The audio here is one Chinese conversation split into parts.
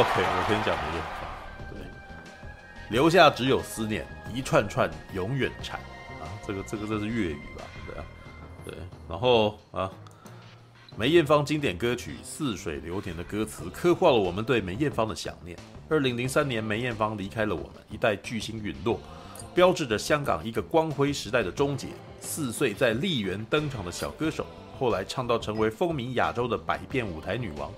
OK，我先讲梅艳芳。对，留下只有思念，一串串永远缠啊。这个这个这是粤语吧？对啊，对。然后啊，梅艳芳经典歌曲《似水流年》的歌词，刻画了我们对梅艳芳的想念。二零零三年，梅艳芳离开了我们，一代巨星陨落，标志着香港一个光辉时代的终结。四岁在丽园登场的小歌手，后来唱到成为风靡亚洲的百变舞台女王。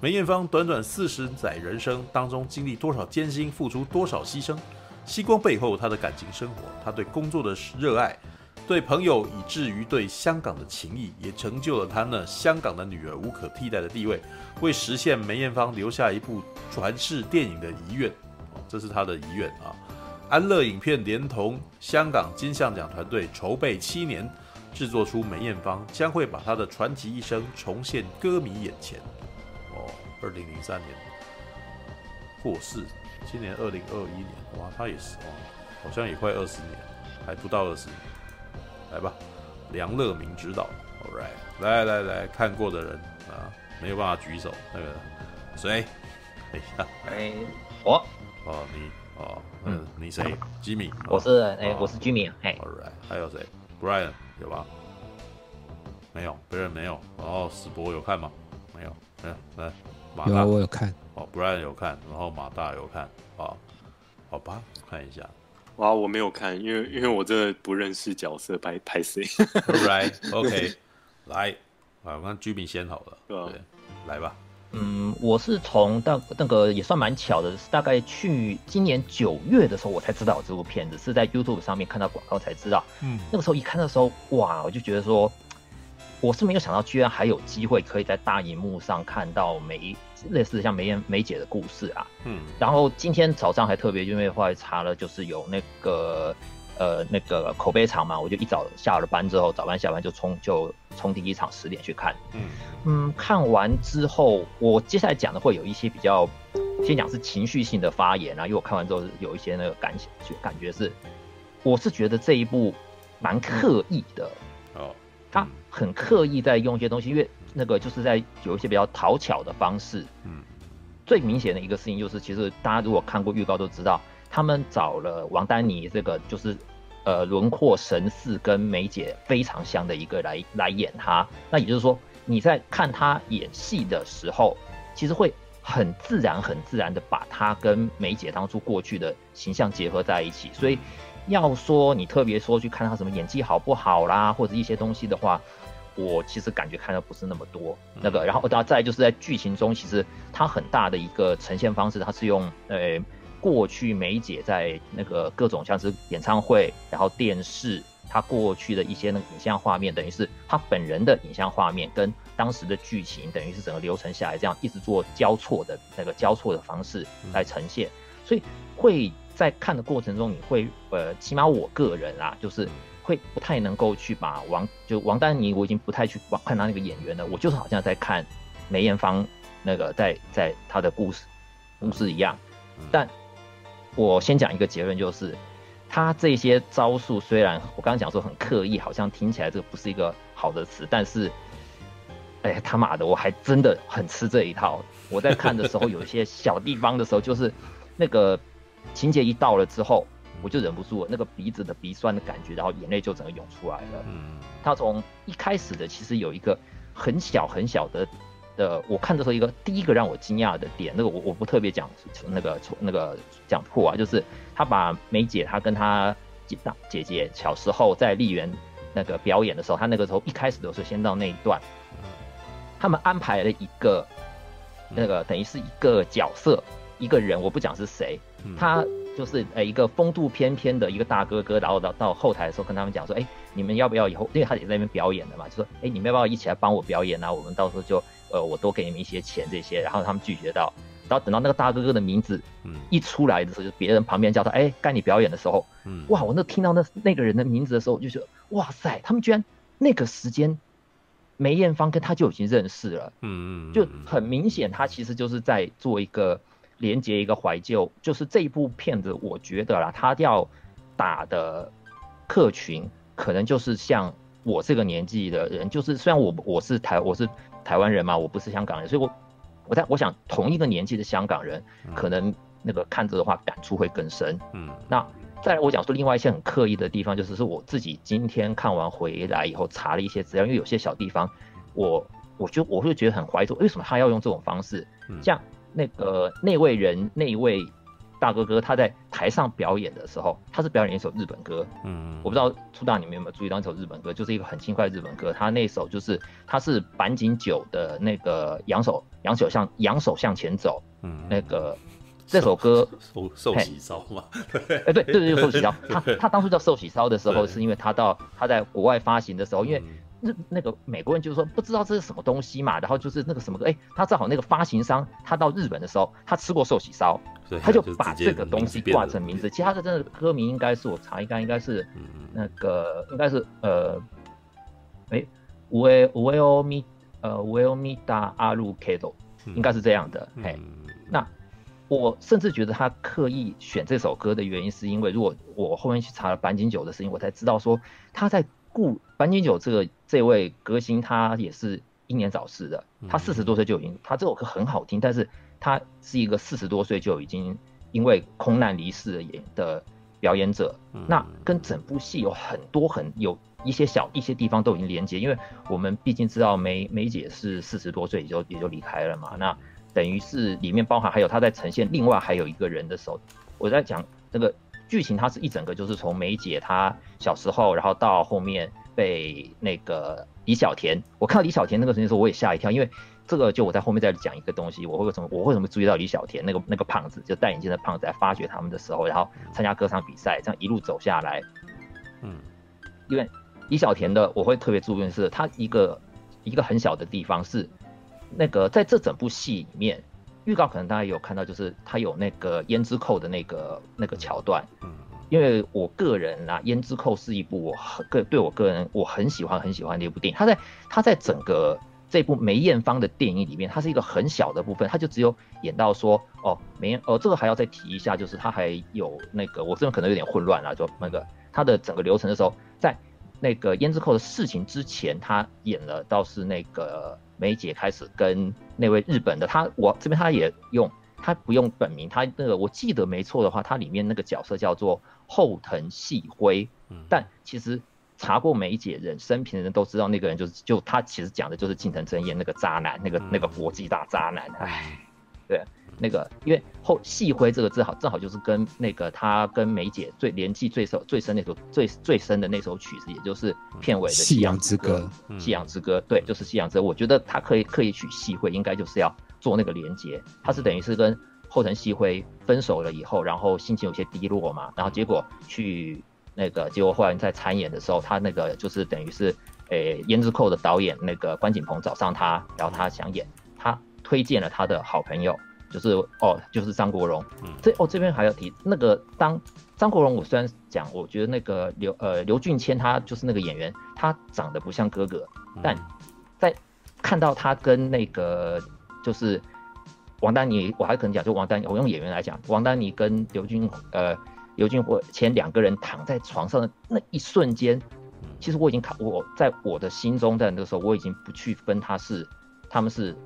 梅艳芳短短四十载人生当中，经历多少艰辛，付出多少牺牲？星光背后，她的感情生活，她对工作的热爱，对朋友，以至于对香港的情谊，也成就了她那香港的女儿无可替代的地位，为实现梅艳芳留下一部传世电影的遗愿。这是她的遗愿啊！安乐影片连同香港金像奖团队筹备七年，制作出梅艳芳，将会把她的传奇一生重现歌迷眼前。二零零三年过世，今年二零二一年，哇，他也是哦，好像也快二十年，还不到二十年。来吧，梁乐明指导，All right，来来来，看过的人啊，没有办法举手，那个谁？等一下，哎，我，哦，你，哦，嗯，你谁？Jimmy，我是，哎，我是 Jimmy，哎，All right，还有谁？Brian 有吧？没有，别人没有。然后史博有看吗？没有，没有，来。有啊，我有看哦，Brian 有看，然后马大有看啊，好吧，看一下。哇，我没有看，因为因为我真的不认识角色，拍拍谁？Right，OK，来，啊，我看居民先好了，对，来吧。嗯，我是从到那个也算蛮巧的，是大概去今年九月的时候，我才知道这部片子，是在 YouTube 上面看到广告才知道。嗯，那个时候一看的时候，哇，我就觉得说。我是没有想到，居然还有机会可以在大荧幕上看到梅类似像梅艳梅姐的故事啊。嗯，然后今天早上还特别因为后来查了，就是有那个呃那个口碑场嘛，我就一早下了班之后，早班下班就冲就冲第一场十点去看。嗯嗯，看完之后，我接下来讲的会有一些比较，先讲是情绪性的发言啊，因为我看完之后有一些那个感就感觉是，我是觉得这一部蛮刻意的。哦。他很刻意在用一些东西，因为那个就是在有一些比较讨巧的方式。嗯，最明显的一个事情就是，其实大家如果看过预告都知道，他们找了王丹妮这个就是呃轮廓神似跟梅姐非常像的一个来来演她。那也就是说，你在看她演戏的时候，其实会很自然、很自然的把她跟梅姐当初过去的形象结合在一起，所以。要说你特别说去看他什么演技好不好啦，或者一些东西的话，我其实感觉看的不是那么多。那个，然后大家再就是在剧情中，其实它很大的一个呈现方式，它是用呃过去梅姐在那个各种像是演唱会，然后电视，她过去的一些那个影像画面，等于是她本人的影像画面跟当时的剧情，等于是整个流程下来这样一直做交错的那个交错的方式来呈现，所以会。在看的过程中，你会呃，起码我个人啊，就是会不太能够去把王就王丹妮，我已经不太去看他那个演员了，我就是好像在看梅艳芳那个在在他的故事故事一样。但我先讲一个结论，就是他这些招数虽然我刚刚讲说很刻意，好像听起来这个不是一个好的词，但是哎他妈的，我还真的很吃这一套。我在看的时候，有一些小地方的时候，就是那个。情节一到了之后，我就忍不住了那个鼻子的鼻酸的感觉，然后眼泪就整个涌出来了。嗯，他从一开始的其实有一个很小很小的的，我看的时候一个第一个让我惊讶的点，那个我我不特别讲那个那个讲破啊，就是他把梅姐她跟她姐姐姐小时候在丽园那个表演的时候，他那个时候一开始的时候先到那一段，他们安排了一个那个等于是一个角色。一个人，我不讲是谁，他就是呃一个风度翩翩的一个大哥哥，然后到到后台的时候跟他们讲说，哎，你们要不要以后，因为他也在那边表演的嘛，就说，哎，你们要不要一起来帮我表演啊？我们到时候就呃我多给你们一些钱这些，然后他们拒绝到，然后等到那个大哥哥的名字一出来的时候，就别人旁边叫他，哎，该你表演的时候，哇，我那听到那那个人的名字的时候，我就觉得，哇塞，他们居然那个时间。梅艳芳跟他就已经认识了，嗯嗯，就很明显，他其实就是在做一个。连接一个怀旧，就是这一部片子，我觉得啦，他要打的客群可能就是像我这个年纪的人，就是虽然我我是台我是台湾人嘛，我不是香港人，所以我我在我想同一个年纪的香港人，可能那个看着的话感触会更深。嗯，那再来我讲说另外一些很刻意的地方，就是是我自己今天看完回来以后查了一些资料，因为有些小地方我我就我会觉得很怀疑，为什么他要用这种方式？像那个那位人那一位。大哥哥他在台上表演的时候，他是表演一首日本歌。嗯，我不知道初大你们有没有注意到一首日本歌，就是一个很轻快的日本歌。他那首就是他是板井久的那个扬手扬手向扬手向前走。嗯，那个这首歌寿寿喜烧嘛？哎、欸，对对对，寿喜烧。他 他当初叫寿喜烧的时候，是因为他到他在国外发行的时候，因为。那那个美国人就是说不知道这是什么东西嘛，然后就是那个什么，哎、欸，他正好那个发行商他到日本的时候，他吃过寿喜烧，他就把这个东西挂成名字。其他的真的歌名应该是我查应该应该是那个应该是呃，哎、欸，五 A 五 A O 米呃五 A O 米达阿鲁 K 多，应该是这样的。嘿，那我甚至觉得他刻意选这首歌的原因，是因为如果我后面去查了坂井久的事情，我才知道说他在。故坂井九这个这位歌星，他也是英年早逝的。他四十多岁就已经，他这首歌很好听，但是他是一个四十多岁就已经因为空难离世的演的表演者。那跟整部戏有很多很有一些小一些地方都已经连接，因为我们毕竟知道梅梅姐是四十多岁也就也就离开了嘛。那等于是里面包含还有他在呈现另外还有一个人的时候，我在讲那个。剧情它是一整个，就是从梅姐她小时候，然后到后面被那个李小田，我看到李小田那个时间时候，我也吓一跳，因为这个就我在后面再讲一个东西，我会为什么我为什么注意到李小田那个那个胖子，就戴眼镜的胖子在发掘他们的时候，然后参加歌唱比赛，这样一路走下来，嗯，因为李小田的我会特别注意的是，他一个一个很小的地方是那个在这整部戏里面。预告可能大家有看到，就是他有那个胭脂扣的那个那个桥段。嗯，因为我个人啊，胭脂扣是一部我很个对我个人我很喜欢很喜欢的一部电影。他在他在整个这部梅艳芳的电影里面，它是一个很小的部分，他就只有演到说哦梅艳哦这个还要再提一下，就是他还有那个我这边可能有点混乱了，就那个他的整个流程的时候，在那个胭脂扣的事情之前，他演了倒是那个。梅姐开始跟那位日本的他，我这边他也用他不用本名，他那个我记得没错的话，他里面那个角色叫做后藤细辉，但其实查过梅姐人生平的人都知道，那个人就是就他其实讲的就是近藤真彦那个渣男，那个那个国际大渣男，哎，对。那个，因为后细辉这个字好，正好就是跟那个他跟梅姐最联系最深最深那首最最深的那首曲子，也就是片尾的《夕阳之歌》。夕阳之歌，对，就是《夕阳之歌》。我觉得他可以刻意取细辉，应该就是要做那个连接。他是等于是跟后藤细辉分手了以后，然后心情有些低落嘛，然后结果去那个，结果后来在参演的时候，他那个就是等于是，诶、欸，胭脂扣的导演那个关锦鹏找上他，然后他想演，他推荐了他的好朋友。就是哦，就是张国荣。嗯，这哦这边还要提那个当张国荣，我虽然讲，我觉得那个刘呃刘俊谦他就是那个演员，他长得不像哥哥，但在看到他跟那个就是王丹妮，我还可能讲就王丹妮，我用演员来讲，王丹妮跟刘俊呃刘俊谦两个人躺在床上的那一瞬间，其实我已经看我在我的心中在那个时候我已经不去分他是他们是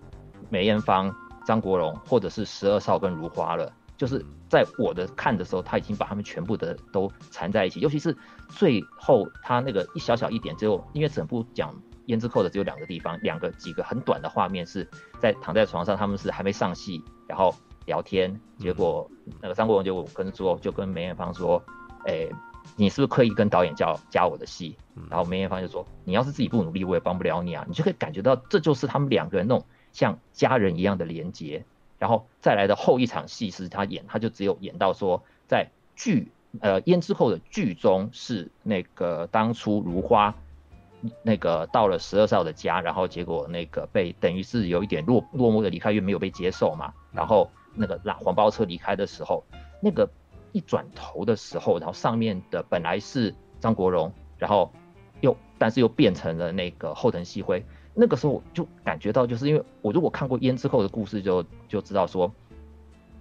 梅艳芳。张国荣，或者是十二少跟如花了，就是在我的看的时候，他已经把他们全部的都缠在一起。尤其是最后他那个一小小一点，只有因为整部讲胭脂扣的只有两个地方，两个几个很短的画面是在躺在床上，他们是还没上戏，然后聊天。结果那个张国荣就跟说，就跟梅艳芳说：“哎、欸，你是不是刻意跟导演叫加我的戏？”然后梅艳芳就说：“你要是自己不努力，我也帮不了你啊。”你就可以感觉到，这就是他们两个人那种。像家人一样的连接，然后再来的后一场戏是他演，他就只有演到说，在剧呃胭脂扣的剧中是那个当初如花那个到了十二少的家，然后结果那个被等于是有一点落落寞的离开，又没有被接受嘛。然后那个拉黄包车离开的时候，那个一转头的时候，然后上面的本来是张国荣，然后又但是又变成了那个后藤细辉。那个时候我就感觉到，就是因为我如果看过《胭脂扣》的故事就，就就知道说，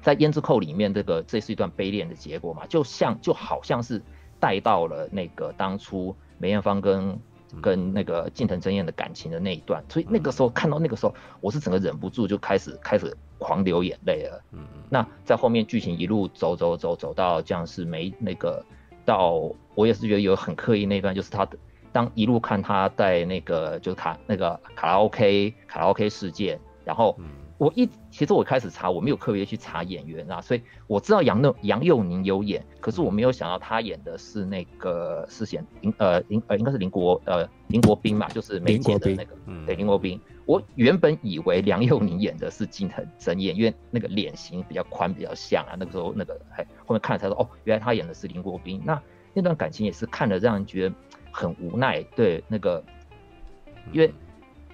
在《胭脂扣》里面，这个这是一段悲恋的结果嘛，就像就好像是带到了那个当初梅艳芳跟跟那个近藤真彦的感情的那一段，所以那个时候看到那个时候，我是整个忍不住就开始开始狂流眼泪了。嗯嗯。那在后面剧情一路走走走走到这样是没那个到，我也是觉得有很刻意那一段，就是他的当一路看他在那个就是卡那个卡拉 OK 卡拉 OK 事件，然后。我一其实我开始查，我没有特别去查演员啊，所以我知道杨那杨佑宁有演，可是我没有想到他演的是那个是演林呃林呃应该是林国呃林国斌嘛，就是梅姐的那个对林国斌。我原本以为梁佑宁演的是金城真彦，因为那个脸型比较宽比较像啊，那个时候那个还后面看了才说哦，原来他演的是林国斌。那那段感情也是看了让人觉得很无奈，对那个因为。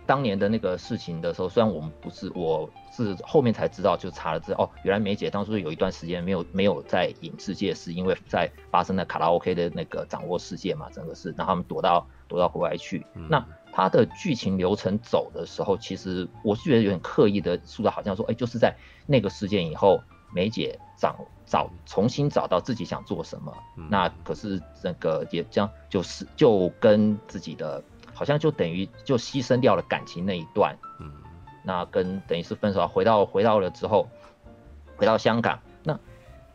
当年的那个事情的时候，虽然我们不是，我是后面才知道，就查了之后，哦，原来梅姐当初有一段时间没有没有在影视界，是因为在发生了卡拉 OK 的那个掌握世界嘛，整个是，然后他们躲到躲到国外去。嗯、那他的剧情流程走的时候，其实我是觉得有点刻意的塑造，好像说，哎，就是在那个事件以后，梅姐找找重新找到自己想做什么。嗯、那可是那个也将，就是就跟自己的。好像就等于就牺牲掉了感情那一段，嗯，那跟等于是分手，回到回到了之后，回到香港，那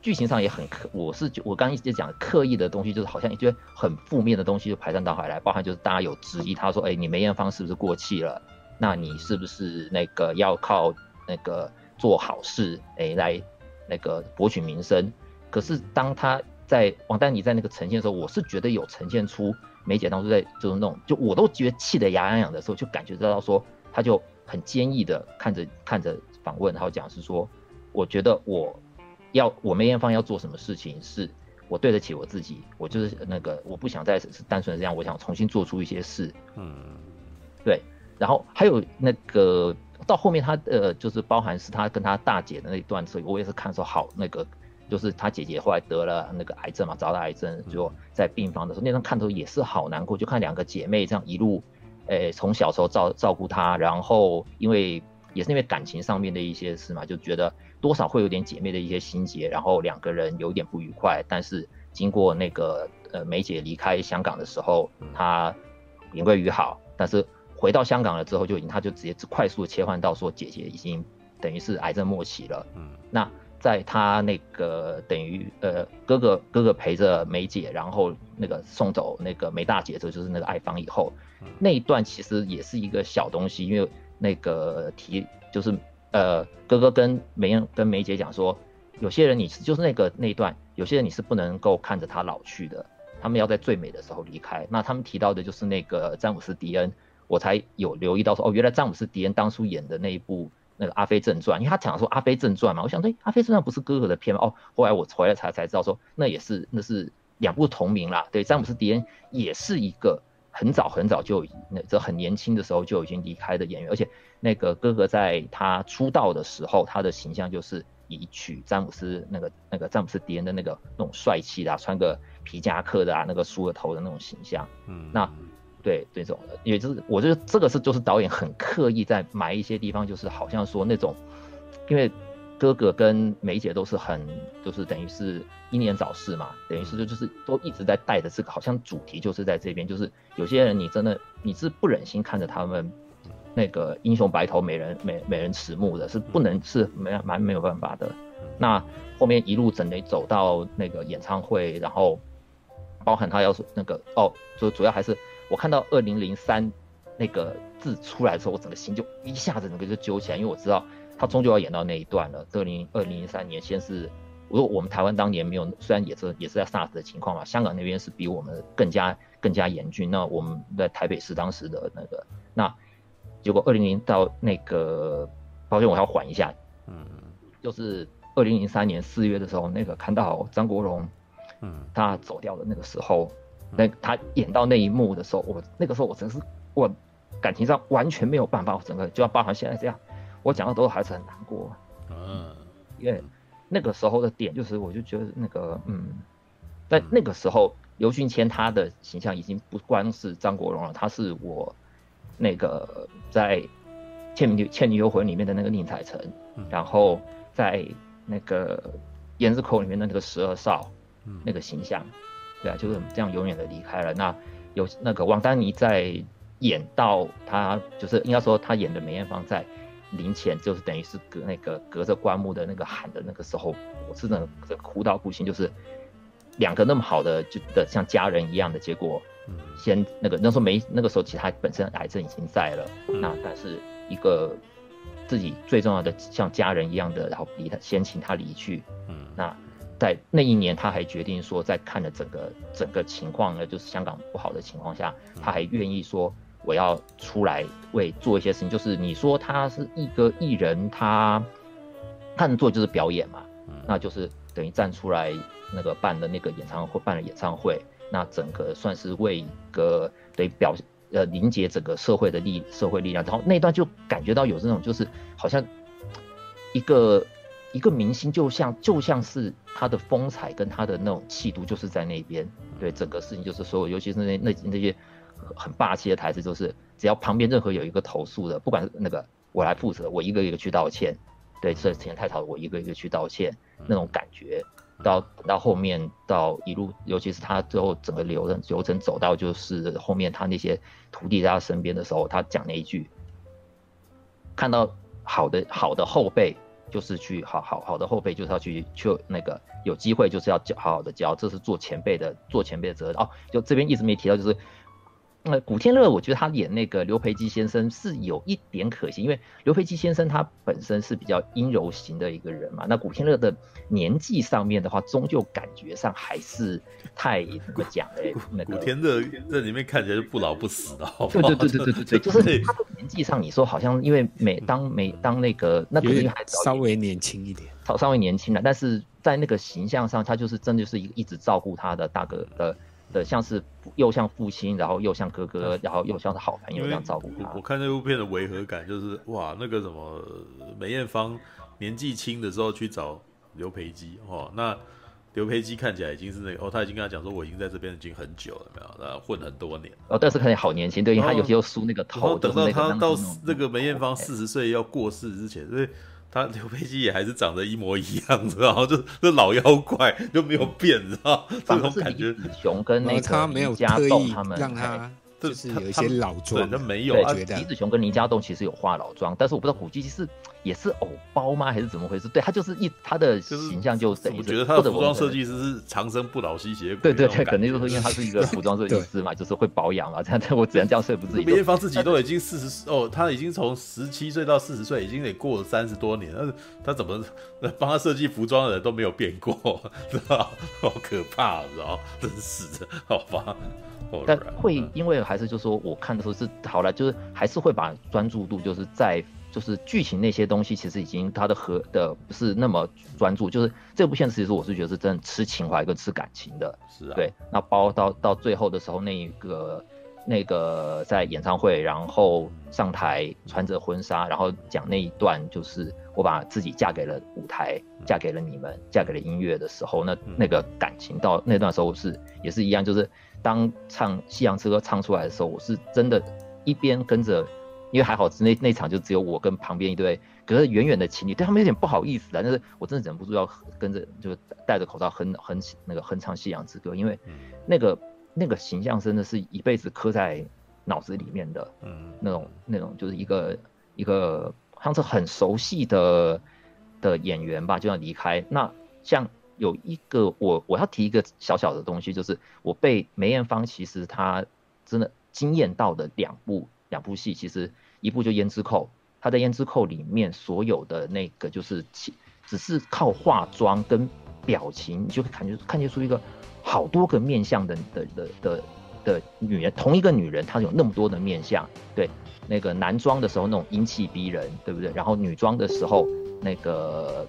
剧情上也很刻，我是我刚刚一直讲刻意的东西，就是好像一些很负面的东西就排山倒海来，包含就是大家有质疑他说，哎、欸，你梅艳芳是不是过气了？那你是不是那个要靠那个做好事，哎、欸，来那个博取名声？可是当他在王丹妮在那个呈现的时候，我是觉得有呈现出。梅姐当初在就是那种，就我都觉得气得牙痒痒的时候，就感觉到说，她就很坚毅的看着看着访问，然后讲是说，我觉得我要我梅艳芳要做什么事情，是我对得起我自己，我就是那个我不想再是单纯的这样，我想重新做出一些事，嗯，对，然后还有那个到后面他呃就是包含是他跟他大姐的那一段，所以我也是看说好那个。就是他姐姐后来得了那个癌症嘛，找到癌症就在病房的时候，那张看头也是好难过，就看两个姐妹这样一路，诶、欸，从小时候照照顾她，然后因为也是因为感情上面的一些事嘛，就觉得多少会有点姐妹的一些心结，然后两个人有点不愉快，但是经过那个呃梅姐离开香港的时候，她言归于好，但是回到香港了之后，就已经她就直接快速切换到说姐姐已经等于是癌症末期了，嗯，那。在他那个等于呃哥哥哥哥陪着梅姐，然后那个送走那个梅大姐，这就是那个爱芳以后，那一段其实也是一个小东西，因为那个提就是呃哥哥跟梅跟梅姐讲说，有些人你是就是那个那一段，有些人你是不能够看着他老去的，他们要在最美的时候离开。那他们提到的就是那个詹姆斯迪恩，我才有留意到说哦，原来詹姆斯迪恩当初演的那一部。那个《阿飞正传》，因为他讲说《阿飞正传》嘛，我想对，《阿飞正传》不是哥哥的片吗？哦，后来我回来才才知道说，那也是那是两部同名啦。对，詹姆斯·迪恩也是一个很早很早就那这很年轻的时候就已经离开的演员，而且那个哥哥在他出道的时候，他的形象就是以取詹姆斯那个那个詹姆斯·迪恩的那个那种帅气的、啊，穿个皮夹克的啊，那个梳个头的那种形象。嗯，那。对这种的，也就是我觉得这个是就是导演很刻意在埋一些地方，就是好像说那种，因为哥哥跟梅姐都是很，就是等于是英年早逝嘛，等于是就就是都一直在带着这个，好像主题就是在这边，就是有些人你真的你是不忍心看着他们那个英雄白头美人美美人迟暮的，是不能是没蛮没有办法的。那后面一路整得走到那个演唱会，然后包含他要说那个哦，就主要还是。我看到二零零三那个字出来的时候，我整个心就一下子整个就揪起来，因为我知道他终究要演到那一段了。二零二零零三年，先是我说我们台湾当年没有，虽然也是也是在 SARS 的情况嘛，香港那边是比我们更加更加严峻。那我们在台北市当时的那个，那结果二零零到那个，抱歉我要缓一下，嗯，就是二零零三年四月的时候，那个看到张国荣，嗯，他走掉的那个时候。那他演到那一幕的时候，我那个时候我真是我感情上完全没有办法，我整个就要包含现在这样，我讲的都还是很难过。嗯，因为那个时候的点就是，我就觉得那个嗯，在那个时候，刘俊谦他的形象已经不光是张国荣了，他是我那个在《倩女倩女幽魂》里面的那个宁采臣，然后在那个《胭脂扣》里面的那个十二少，那个形象。对啊，就是这样永远的离开了。那有那个王丹妮在演到他就是应该说他演的梅艳芳在临前就是等于是隔那个隔着棺木的那个喊的那个时候，我是那个哭到不行，就是两个那么好的就的像家人一样的结果，先那个那时候没那个时候其实他本身癌症已经在了，那但是一个自己最重要的像家人一样的，然后离他先请他离去，嗯，那。在那一年，他还决定说，在看了整个整个情况呢，就是香港不好的情况下，他还愿意说我要出来为做一些事情。就是你说他是一个艺人，他看做就是表演嘛，那就是等于站出来那个办的那个演唱会，办了演唱会，那整个算是为一个等于表呃凝结整个社会的力社会力量。然后那段就感觉到有这种就是好像一个。一个明星就像就像是他的风采跟他的那种气度，就是在那边。对整个事情，就是所有，尤其是那那那些很霸气的台词，就是只要旁边任何有一个投诉的，不管那个我来负责，我一个一个去道歉。对，这钱太少，我一个一个去道歉，那种感觉。到到后面到一路，尤其是他最后整个流程流程走到就是后面他那些徒弟在他身边的时候，他讲那一句，看到好的好的后辈。就是去好好好的后辈，就是要去去那个有机会，就是要教好好的教，这是做前辈的做前辈的责任哦。就这边一直没提到，就是。那古天乐，我觉得他演那个刘培基先生是有一点可惜，因为刘培基先生他本身是比较阴柔型的一个人嘛。那古天乐的年纪上面的话，终究感觉上还是太怎么讲哎，那个古天乐在里面看起来是不老不死的，好对对对对对对对，就是他的年纪上，你说好像因为每当每当那个那个女孩子稍微年轻一点，稍稍微年轻了，但是在那个形象上，他就是真的就是一个一直照顾他的大哥的。的像是又像父亲，然后又像哥哥，然后又像是好朋友这样照顾他。我看那部片的违和感就是，哇，那个什么梅艳芳年纪轻的时候去找刘培基，哦，那刘培基看起来已经是那个，哦，他已经跟他讲说，我已经在这边已经很久了，没有，然后混很多年。哦，但是看起来好年轻，对，因为他有些又梳那个头。等到他到那个梅艳芳四十岁要过世之前，所以。他刘佩基也还是长得一模一样，知道就这老妖怪就没有变，知道？这种感觉。李子雄跟那个他没有特意让他。就是有一些老妆，那没有啊。李子雄跟倪家栋其实有化老妆，但是我不知道古巨基是也是偶包吗，还是怎么回事？对，他就是一他的形象就等于。我觉得他的服装设计师是长生不老吸血鬼。对对对，肯定就是因为他是一个 服装设计师嘛，就是会保养嘛。这样，我只能这样说服自己。梅艳芳自己都已经四十哦，他已经从十七岁到四十岁，已经得过了三十多年，但是他怎么帮他设计服装的人都没有变过，知道？好可怕，知道？真是的，好吧。但会因为还是就是说，我看的时候是好了，就是还是会把专注度就是在就是剧情那些东西，其实已经它的和的不是那么专注。就是这部片子其实我是觉得是真的吃情怀跟吃感情的。是啊。对，那包到到最后的时候，那一个那个在演唱会，然后上台穿着婚纱，然后讲那一段，就是我把自己嫁给了舞台，嫁给了你们，嫁给了音乐的时候，那那个感情到那段时候是也是一样，就是。当唱《夕阳之歌》唱出来的时候，我是真的，一边跟着，因为还好那那场就只有我跟旁边一对隔着远远的情侣，对他们有点不好意思的，但是我真的忍不住要跟着，就戴着口罩哼哼那个哼唱《夕阳之歌》，因为那个那个形象真的是一辈子刻在脑子里面的，嗯，那种那种就是一个一个像是很熟悉的的演员吧，就要离开，那像。有一个我我要提一个小小的东西，就是我被梅艳芳其实她真的惊艳到的两部两部戏，其实一部就《胭脂扣》，她在《胭脂扣》里面所有的那个就是只是靠化妆跟表情，你就感觉看见出一个好多个面相的的的的的女人，同一个女人她有那么多的面相，对，那个男装的时候那种英气逼人，对不对？然后女装的时候那个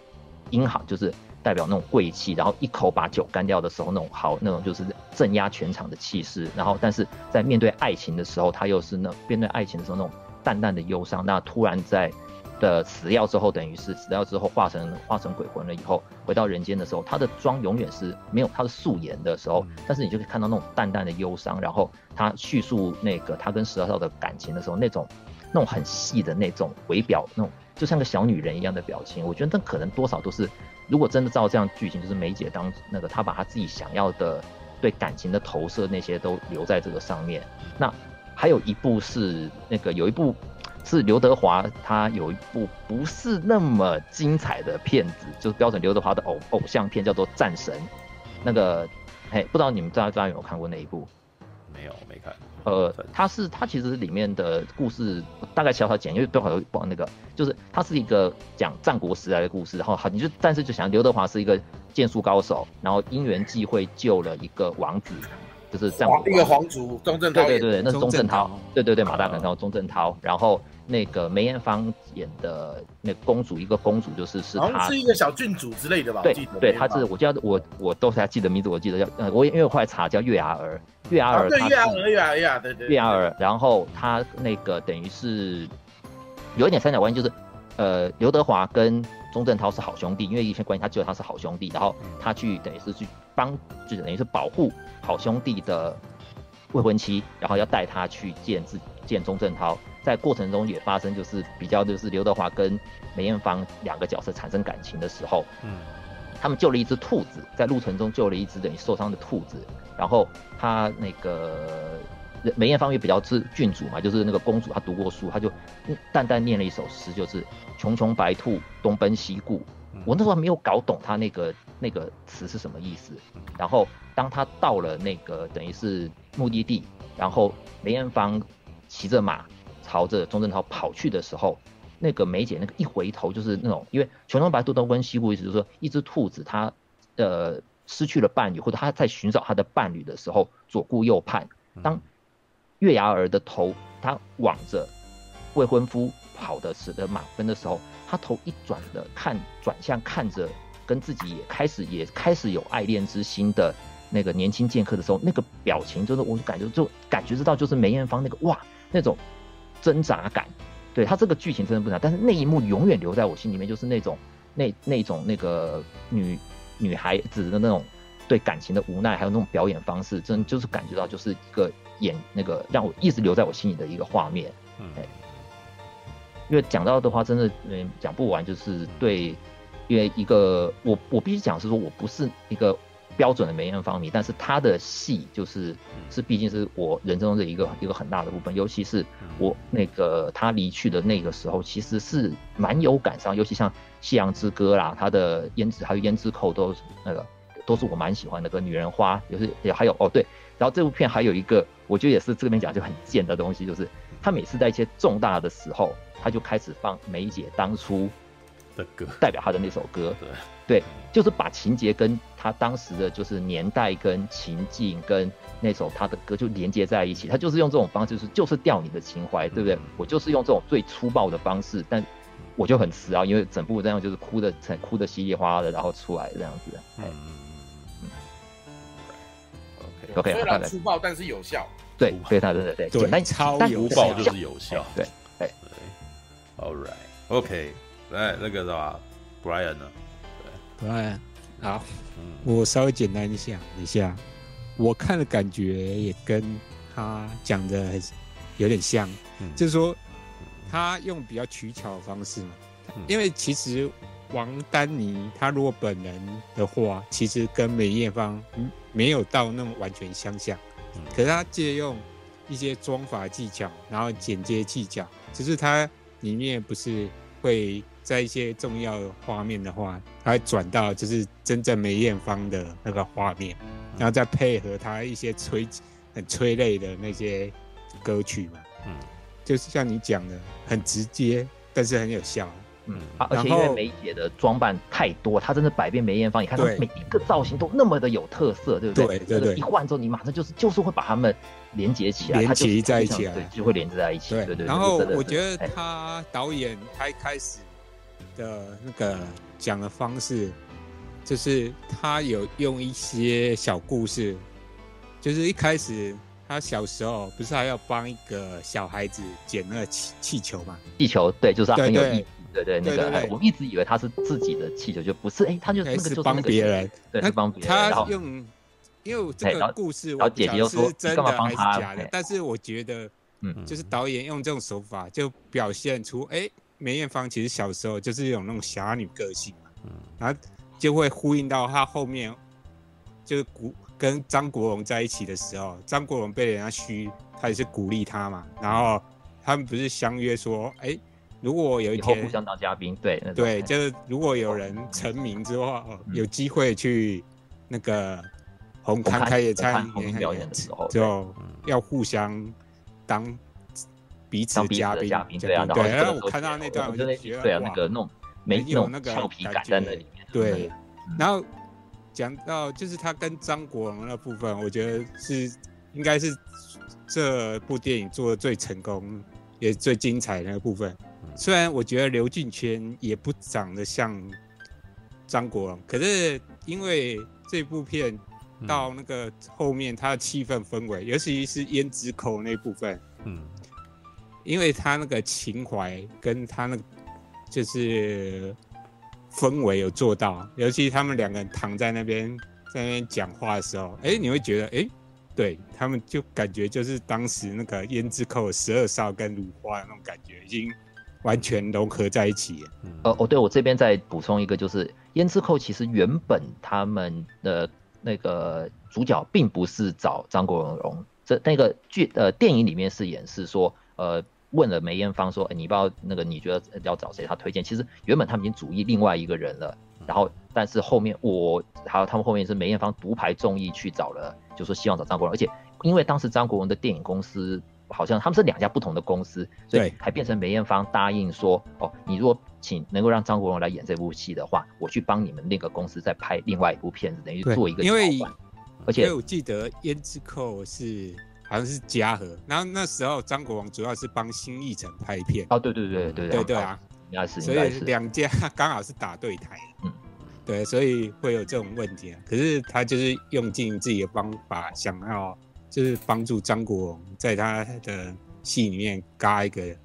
英好就是。代表那种贵气，然后一口把酒干掉的时候，那种好那种就是镇压全场的气势。然后，但是在面对爱情的时候，他又是那面对爱情的时候那种淡淡的忧伤。那突然在的死掉之后，等于是死掉之后化成化成鬼魂了以后，回到人间的时候，他的妆永远是没有他的素颜的时候，但是你就可以看到那种淡淡的忧伤。然后他叙述那个他跟石少的感情的时候，那种那种很细的那种微表，那种就像个小女人一样的表情，我觉得那可能多少都是。如果真的照这样剧情，就是梅姐当那个她把她自己想要的对感情的投射那些都留在这个上面。那还有一部是那个有一部 是刘德华，他有一部不是那么精彩的片子，就是标准刘德华的偶偶像片，叫做《战神》。那个，嘿，不知道你们大家有没有看过那一部？没有，没看。呃，他是他其实里面的故事大概小小简，因为多少有报那个，就是他是一个讲战国时代的故事，然后好，你就但是就想刘德华是一个剑术高手，然后因缘际会救了一个王子，就是战国一个皇族钟镇涛，对对对，那是钟镇涛，对对对，马大，然后钟镇涛，然后那个梅艳芳演的那个公主，一个公主就是是她是一个小郡主之类的吧？对对，他是我记得我我都是还记得名字，我记得叫呃，我因为我后来查叫月牙儿。月牙儿，对月牙儿，月牙儿，月牙儿，对对。月牙儿，然后她那个等于是有一点三角关系，就是呃，刘德华跟钟镇涛是好兄弟，因为一些关系，他觉得他是好兄弟，然后他去等于是去帮，就等于是保护好兄弟的未婚妻，然后要带他去见自见钟镇涛，在过程中也发生就是比较就是刘德华跟梅艳芳两个角色产生感情的时候，嗯。他们救了一只兔子，在路程中救了一只等于受伤的兔子，然后他那个梅艳芳也比较是郡主嘛，就是那个公主，她读过书，她就淡淡念了一首诗，就是“穷穷白兔东奔西顾”。我那时候还没有搞懂他那个那个词是什么意思。然后当他到了那个等于是目的地，然后梅艳芳骑着马朝着钟镇涛跑去的时候。那个梅姐，那个一回头就是那种，因为穷穷白兔东奔西顾，意思就是说，一只兔子它呃失去了伴侣，或者它在寻找它的伴侣的时候，左顾右盼。当月牙儿的头它往着未婚夫跑的使得满分的时候，他头一转的看转向看着跟自己也开始也开始有爱恋之心的那个年轻剑客的时候，那个表情就是我就感觉就感觉知道就是梅艳芳那个哇那种挣扎感。对他这个剧情真的不难，但是那一幕永远留在我心里面，就是那种那那种那个女女孩子的那种对感情的无奈，还有那种表演方式，真就是感觉到就是一个演那个让我一直留在我心里的一个画面。嗯，因为讲到的话，真的嗯讲不完，就是对，因为一个我我必须讲是说我不是一个。标准的梅艳芳迷，但是他的戏就是是毕竟是我人生中的一个一个很大的部分，尤其是我那个他离去的那个时候，其实是蛮有感伤，尤其像《夕阳之歌》啦，他的胭脂还有胭脂扣都那个都是我蛮喜欢的，跟女人花，也是也还有哦对，然后这部片还有一个我觉得也是这边讲就很贱的东西，就是他每次在一些重大的时候，他就开始放梅姐当初的歌，代表他的那首歌，对。对，就是把情节跟他当时的就是年代跟情境跟那首他的歌就连接在一起，他就是用这种方式，就是就是吊你的情怀，对不对？我就是用这种最粗暴的方式，但我就很迟啊，因为整部这样就是哭的，哭的稀里哗啦的，然后出来这样子。嗯嗯 OK OK，虽然粗暴，但是有效。对，所以他对对对，简单超粗暴就是有效。对对，All right，OK，来那个是吧？Brian 呢？？Brian，，好，我稍微简单一下一下，我看的感觉也跟他讲的很有点像，嗯、就是说他用比较取巧的方式嘛，嗯、因为其实王丹妮她如果本人的话，其实跟梅艳芳没有到那么完全相像，嗯、可是他借用一些妆法技巧，然后剪接技巧，只是他里面不是会。在一些重要画面的话，它会转到就是真正梅艳芳的那个画面，然后再配合他一些催很催泪的那些歌曲嘛，嗯，就是像你讲的，很直接，但是很有效，嗯，啊，而且因为梅姐的装扮太多，她真的百变梅艳芳，你看她每一个造型都那么的有特色，对不对？对对对，一换之后你马上就是就是会把他们连接起来，连接在一起啊，对，就会连接在一起，对对对。然后我觉得他导演他一开始。的那个讲的方式，就是他有用一些小故事，就是一开始他小时候不是还要帮一个小孩子捡那个气气球嘛？气球，对，就是他很有意思，对对，那个我们一直以为他是自己的气球，就不是，哎，他就那个就是帮别人，对，是帮别人。他用，因为这个故事，我姐姐又说真的还是假的，但是我觉得，嗯，就是导演用这种手法，就表现出，哎。梅艳芳其实小时候就是有那种侠女个性嘛，嗯，然后就会呼应到她后面，就是古跟张国荣在一起的时候，张国荣被人家嘘，他也是鼓励他嘛。然后他们不是相约说，哎，如果有一天互相当嘉宾，对对，就是如果有人成名之后，有机会去那个红磡开演唱会表演的时候，就要互相当彼此嘉宾，对啊。对，然后我看到那段，我就觉得对啊，那个弄没有那个俏皮感在那里面，对，然后。讲到就是他跟张国荣那部分，我觉得是应该是这部电影做的最成功也最精彩的那个部分。虽然我觉得刘俊谦也不长得像张国荣，可是因为这部片到那个后面，他的气氛氛围，尤其是胭脂扣那部分，嗯，因为他那个情怀跟他那个就是。氛围有做到，尤其他们两个人躺在那边，在那边讲话的时候，哎、欸，你会觉得，哎、欸，对他们就感觉就是当时那个胭脂扣十二少跟如花的那种感觉，已经完全融合在一起。呃，哦，对，我这边再补充一个，就是胭脂扣其实原本他们的那个主角并不是找张国荣，这那个剧呃电影里面是演示说，呃。问了梅艳芳说：“欸、你不知道那个你觉得要找谁？他推荐。其实原本他们已经主意另外一个人了，然后但是后面我还有他们后面是梅艳芳独排众议去找了，就说希望找张国荣。而且因为当时张国荣的电影公司好像他们是两家不同的公司，所以还变成梅艳芳答应说：哦，你如果请能够让张国荣来演这部戏的话，我去帮你们那个公司再拍另外一部片子，等于做一个。因为而且因为我记得《胭脂扣》是。”好像是嘉禾，然后那时候张国荣主要是帮新艺城拍片。哦，对对对对对对啊，应该是，所以两家刚好是打对台。嗯，对，所以会有这种问题啊。可是他就是用尽自己的方法，想要就是帮助张国荣在他的戏里面嘎一个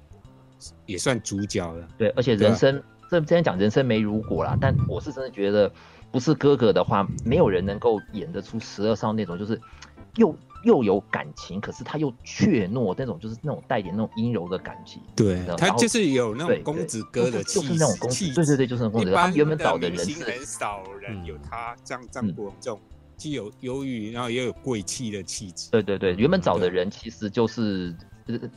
也算主角了。对，而且人生这之前讲人生没如果啦，但我是真的觉得不是哥哥的话，没有人能够演得出十二少那种，就是又。又有感情，可是他又怯懦，那种就是那种带点那种阴柔的感情。对，他就是有那种公子哥的气，就是那种公子，对对对，就是那种公子哥。他原本找的人是很少人有他这样张国荣这种既有忧郁，然后也有贵气的气质。对对对，原本找的人其实就是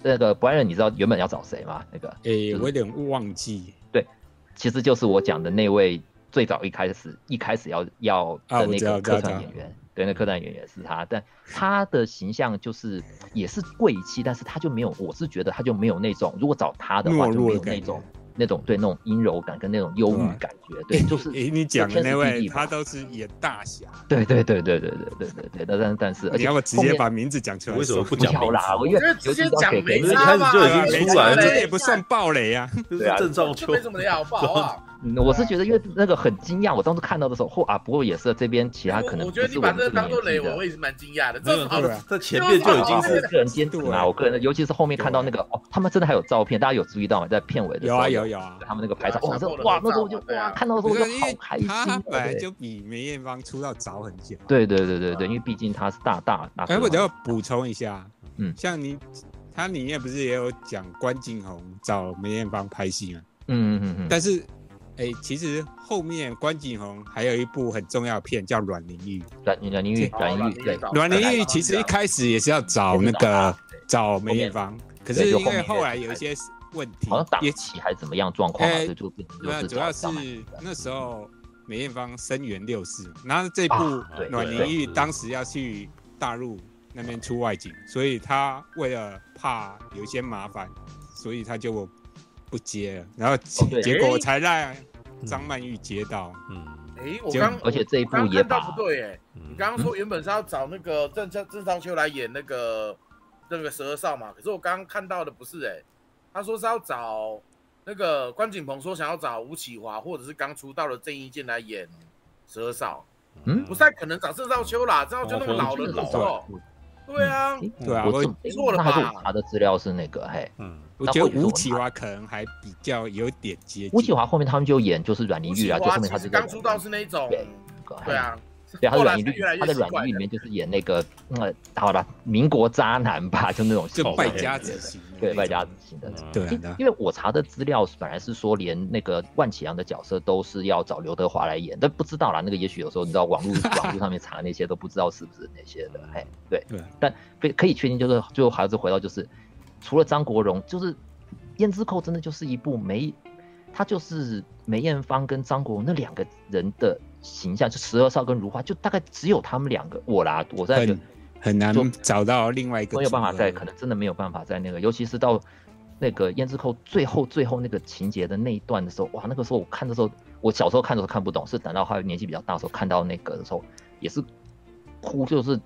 那个不然你知道原本要找谁吗？那个，诶，我有点忘记。对，其实就是我讲的那位最早一开始一开始要要的那个客串演员。对，那客串演员是他，但他的形象就是也是贵气，但是他就没有，我是觉得他就没有那种，如果找他的话就没有那种。那种对那种阴柔感跟那种忧郁感觉，对，就是。诶，你讲的那位，他都是演大侠。对对对对对对对对对，但但但是，而且要不直接把名字讲出来？为什么不讲啦？我因为直接讲名字，一开始就已经出来了，这也不算暴雷啊。对啊，郑少秋没什么的好不好？我是觉得，因为那个很惊讶，我当时看到的时候，嚯啊！不过也是这边其他可能。我觉得你把这个当做雷，我也是蛮惊讶的。这好的，在前面就已经是个人监督啊。我个人，尤其是后面看到那个哦，他们真的还有照片，大家有注意到吗？在片尾的时候。有啊有有啊，他们那个。拍照哇，那时候就哇，看到的时候就好开心。他本来就比梅艳芳出道早很久。对对对对对，因为毕竟他是大大大。哎，我就要补充一下，嗯，像你，他里面不是也有讲关锦鸿找梅艳芳拍戏吗？嗯嗯嗯。但是，哎，其实后面关锦鸿还有一部很重要的片叫《阮玲玉》。阮阮玲玉，阮玲玉，对。阮玲玉其实一开始也是要找那个找梅艳芳，可是因为后来有一些。问题好像档期还怎么样状况？欸、就变成对，主要是那时候梅艳芳声援六四，然后这部《阮玲玉》当时要去大陆那边出外景，所以他为了怕有一些麻烦，所以他就不接了，然后结果才让张曼玉接到。嗯，哎、欸，我刚而且这一部也到不对，哎，你刚刚说原本是要找那个郑郑郑少秋来演那个那个十二少嘛，可是我刚刚看到的不是，哎。他说是要找那个关锦鹏，说想要找吴启华或者是刚出道的郑伊健来演十二少，嗯，不太可能找郑少秋啦，郑少秋那么老的老哦，对啊，对啊，我错了吧？他的资料是那个，嘿，嗯，我觉得吴启华可能还比较有点接近。吴启华后面他们就演就是阮玲玉啊，就后面他是刚出道是那种，对啊，对，他的阮玲玉，他的软玉里面就是演那个，呃，好了，民国渣男吧，就那种就败家子型，对，败家子型的。对，因为我查的资料本来是说，连那个万启良的角色都是要找刘德华来演，但不知道啦。那个也许有时候你知道，网络 网络上面查那些都不知道是不是那些的。嘿，对，但可可以确定，就是最后还是回到，就是除了张国荣，就是《胭脂扣》真的就是一部梅，他就是梅艳芳跟张国荣那两个人的。形象就十二少跟如花，就大概只有他们两个。我啦，我在很很难找到另外一个，没有办法在，可能真的没有办法在那个，尤其是到那个胭脂扣最后最后那个情节的那一段的时候，哇，那个时候我看的时候，我小时候看的时候看不懂，是等到后来年纪比较大的时候看到那个的时候，也是哭，就是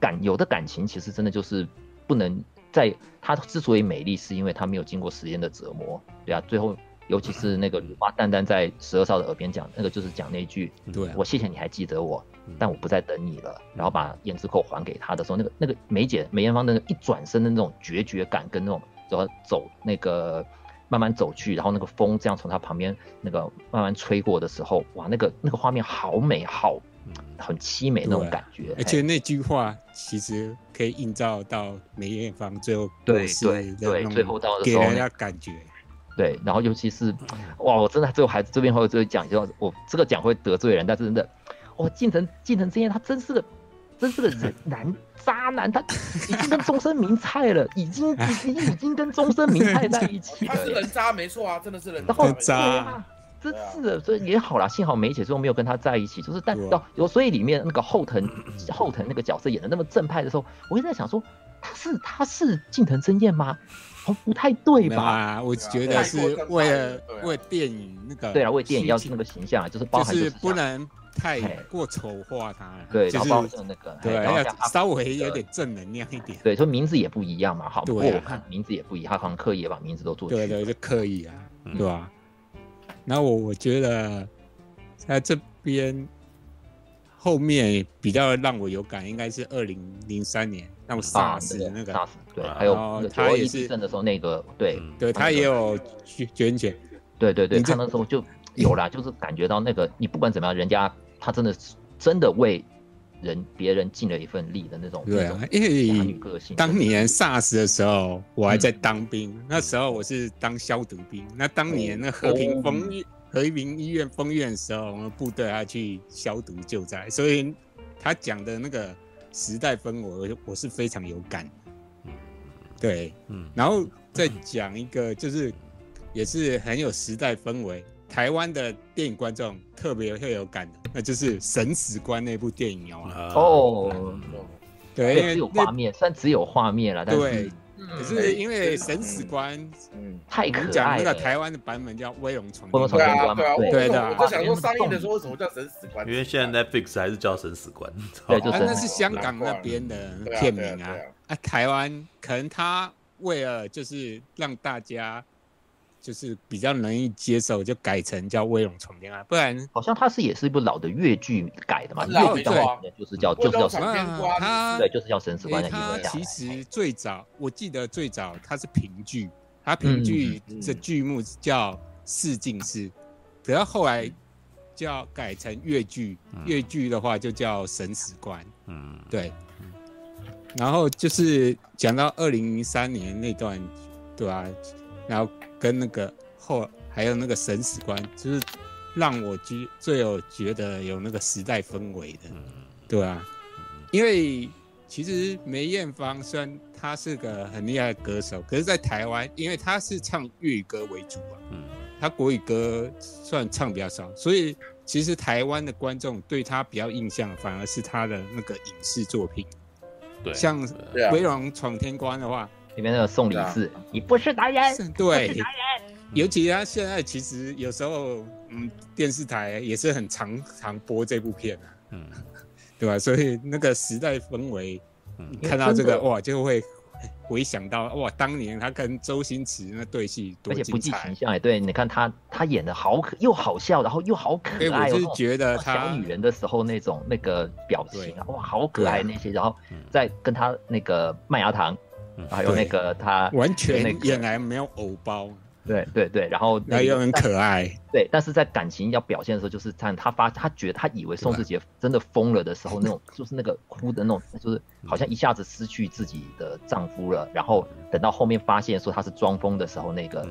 感有的感情其实真的就是不能在，她之所以美丽，是因为她没有经过时间的折磨，对啊，最后。尤其是那个如花淡淡在十二少的耳边讲，那个就是讲那句，对我谢谢你还记得我，但我不再等你了。然后把胭脂扣还给他的时候，那个那个梅姐梅艳芳的一转身的那种决绝感，跟那种然后走那个慢慢走去，然后那个风这样从他旁边那个慢慢吹过的时候，哇，那个那个画面好美好，很凄美那种感觉。而且那句话其实可以映照到梅艳芳最后对对对，最后到的时候给人家感觉。对，然后尤其是，哇，我真的最后还这边会就讲，就我这个讲会得罪人，但是真的，哇，近藤近藤真彦他真是个，真是个人男渣男，他 已经跟终身名菜了，已经已经已经跟终身名菜在一起了。他是人渣没错啊，真的是人渣。然后渣，啊、真是的，所以也好啦，幸好梅姐最后没有跟他在一起，就是但到有所以里面那个后藤后藤那个角色演的那么正派的时候，我一直在想说，他是他是近藤真彦吗？哦，不太对吧？啊，我觉得是为了为电影那个对啊，为电影要那个形象，就是包含就是不能太过丑化他，对，就是那个对，要稍微有点正能量一点。对，说名字也不一样嘛，好，不过我看名字也不一样，他可能刻意把名字都做对对，就刻意啊，对吧？然后我我觉得在这边后面比较让我有感，应该是二零零三年。那么 SARS 的那个，对，还有他也是地震的时候那个，对，对他也有卷卷，对对对，他那时候就有啦，就是感觉到那个你不管怎么样，人家他真的是真的为人别人尽了一份力的那种，对啊，因为当年 SARS 的时候我还在当兵，那时候我是当消毒兵，那当年那和平封和平医院封院的时候，我们部队还去消毒救灾，所以他讲的那个。时代氛围，我我是非常有感，对，嗯，然后再讲一个，就是也是很有时代氛围，台湾的电影观众特别会有感的，那就是《神死官》那部电影哦。哦，对，因为有画面，虽然只有画面了，但是。可是因为神死官，嗯，太可爱了。讲那个台湾的版本叫《威龙闯天关》。对啊，对啊，对的。我就想说上映的时候为什么叫神死官？因为现在 Netflix 还是叫神死官。对，就是那是香港那边的片名啊。啊，台湾可能他为了就是让大家。就是比较容易接受，就改成叫《威龙闯天关》，不然好像它是也是一部老的粤剧改的嘛。粤剧对，就是叫就是叫神死官，它对，就是叫神死官的。它其实最早我记得最早它是评剧，它评剧这剧目叫《四进士》，等到后来叫改成粤剧，粤剧的话就叫《神死官》。嗯，对。然后就是讲到二零零三年那段，对吧？然后。跟那个后还有那个审死官，就是让我觉最有觉得有那个时代氛围的，对啊，因为其实梅艳芳虽然她是个很厉害的歌手，可是，在台湾，因为她是唱粤语歌为主啊，嗯，她国语歌算唱比较少，所以其实台湾的观众对她比较印象，反而是她的那个影视作品，对，像《威龙闯天关》的话。里面那个宋礼四，你不是男人，对，男人。尤其他现在其实有时候，嗯，电视台也是很常常播这部片啊，嗯，对吧？所以那个时代氛围，嗯，看到这个哇，就会回想到哇，当年他跟周星驰那对戏多精彩，而且不计形象哎，对，你看他他演的好可又好笑，然后又好可爱，我是觉得他小女人的时候那种那个表情啊，哇，好可爱那些，然后再跟他那个麦芽糖。还有那个他完全那个原来没有偶包，对对对，然后那又很可爱。对，但是在感情要表现的时候，就是看他发，他觉得他以为宋世杰真的疯了的时候，那种就是那个哭的那种，就是好像一下子失去自己的丈夫了。然后等到后面发现说他是装疯的时候，那个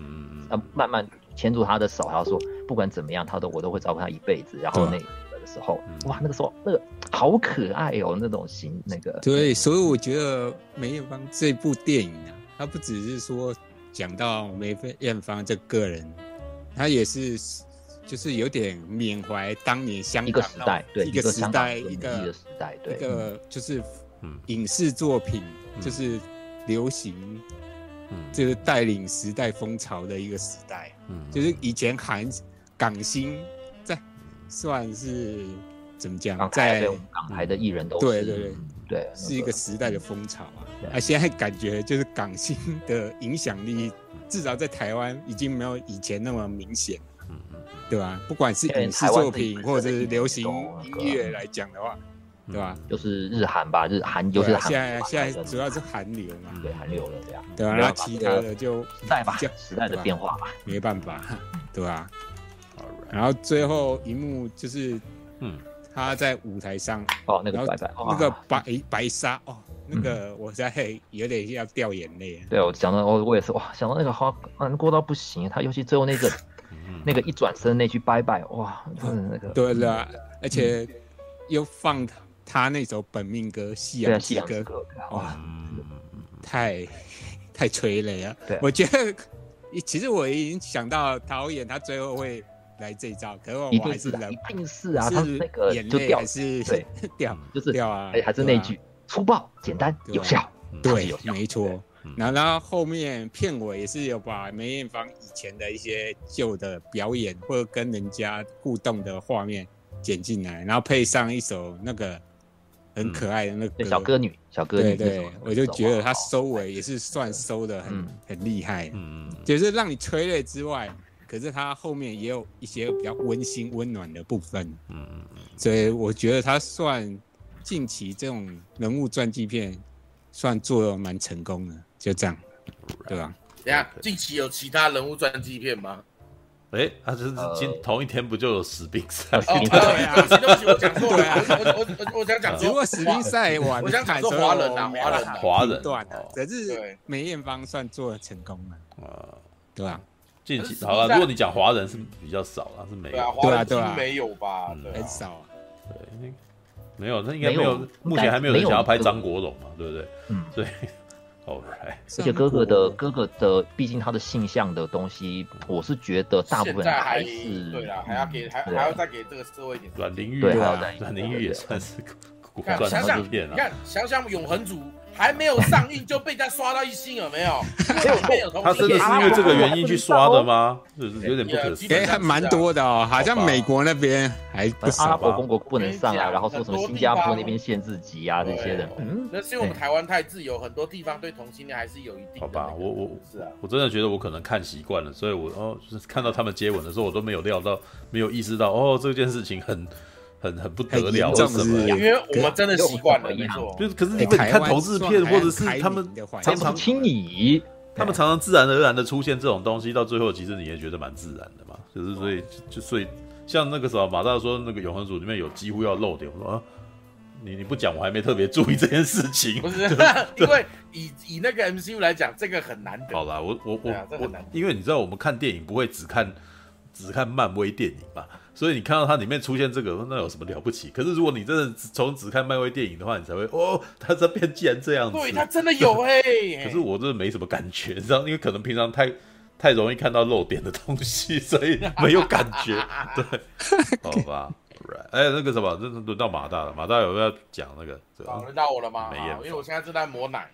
呃慢慢牵住他的手，然后说不管怎么样，他都我都会照顾他一辈子。然后那个的时候，哇，那个时候那个好可爱哦，那种型那个。对，所以我觉得梅艳芳这部电影啊，它不只是说。讲到梅艳芳这个人，他也是就是有点缅怀当年香港一个时代，对一个时代一个时代，对一个就是影视作品就是流行，就是带领时代风潮的一个时代，嗯就是以前韩港星在算是怎么讲，在港台的艺人都对对对。对，是一个时代的风潮啊！啊，现在感觉就是港星的影响力，至少在台湾已经没有以前那么明显，嗯嗯，对吧？不管是影视作品或者是流行音乐来讲的话，对吧？就是日韩吧，日韩就是韩。现在现在主要是韩流嘛，对韩流了这样。对啊，然后其他的就时代吧，时代的变化吧，没办法，对吧？然后最后一幕就是，嗯。他在舞台上哦，那个白白，那个白白纱哦，那个我在有点要掉眼泪。对，我想到我我也是哇，想到那个好难过到不行。他尤其最后那个 那个一转身那句拜拜，哇，那个对了，而且又放他那首本命歌《夕阳之歌》，哇，太太催泪了。对，我觉得其实我已经想到导演他最后会。来这一招，可是我还是忍，一定是啊，他那个就掉，还是对 掉，就是掉啊，还是那句粗暴、简单、有效，对，没错。然后，然后后面片尾也是有把梅艳芳以前的一些旧的表演或者跟人家互动的画面剪进来，然后配上一首那个很可爱的那个小歌女，小歌女，对对，我就觉得他收尾也是算收的很很厉害，嗯，就是让你催泪之外。可是他后面也有一些比较温馨温暖的部分，嗯嗯嗯，所以我觉得他算近期这种人物传记片，算做的蛮成功的，就这样，对吧？等下，近期有其他人物传记片吗？哎，他就是今同一天不就有死兵赛？哦，对啊，对不起，我讲错了，我我我我想讲说，如果史兵赛完，我想讲说华人啊，华人，华人断了，可是梅艳芳算做的成功了，啊，对吧？近期好了，如果你讲华人是比较少了，是没有，对啊，对啊，没有吧？很少啊，对，没有，那应该没有，目前还没有人想要拍张国荣嘛，对不对？嗯，对。OK，而且哥哥的哥哥的，毕竟他的性向的东西，我是觉得大部分还是对啦，还要给还还要再给这个社会一点。阮玲玉啊，阮玲玉也算是古装片啊。你看，想想永恒族。还没有上映就被他刷到一星了没有？没有，他真的是因为这个原因去刷的吗？就是有点不可思议。哎，还蛮多的哦，好像美国那边还不少。阿拉伯公国不能上啊，然后说什么新加坡那边限制级啊这些的。嗯，那是因为我们台湾太自由，很多地方对同性恋还是有一定。好吧，我我是啊，我真的觉得我可能看习惯了，所以我哦，就是看到他们接吻的时候，我都没有料到，没有意识到哦，这件事情很。很很不得了，是什么？因为我们真的习惯了，没错。就是，可是你们看同志片，或者是他们常常亲你，他们常常自然而然的出现这种东西，到最后其实你也觉得蛮自然的嘛。就是所以就所以，像那个时候马大说那个永恒族里面有几乎要漏掉，我说啊，你你不讲我还没特别注意这件事情。不是，因为以以那个 MCU 来讲，这个很难得。好啦，我我我我，因为你知道我们看电影不会只看只看漫威电影嘛。所以你看到它里面出现这个，那有什么了不起？可是如果你真的从只看漫威电影的话，你才会哦，它这边竟然这样子。对，它真的有哎、欸。可是我真的没什么感觉，你知道，因为可能平常太太容易看到漏点的东西，所以没有感觉。对，好吧。哎，那个什么，真的轮到马大了。马大有没有讲那个？轮到我了吗？没有，因为我现在正在抹奶。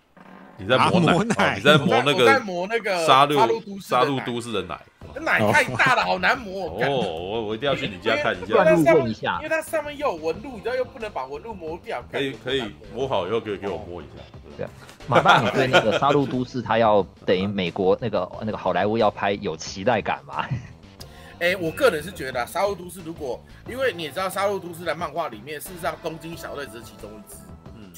你在磨奶？你在磨那个？在磨那个杀戮杀戮都市的奶。奶太大了，好难磨。哦，我我一定要去你家看一下。问一下，因为它上面又有纹路，你知道又不能把纹路磨掉。可以可以磨好以后，可以给我摸一下。对，马大，你对那个杀戮都市，它要等于美国那个那个好莱坞要拍，有期待感吗？哎，我个人是觉得杀戮都市，如果因为你也知道杀戮都市的漫画里面，事实上东京小队只是其中一支。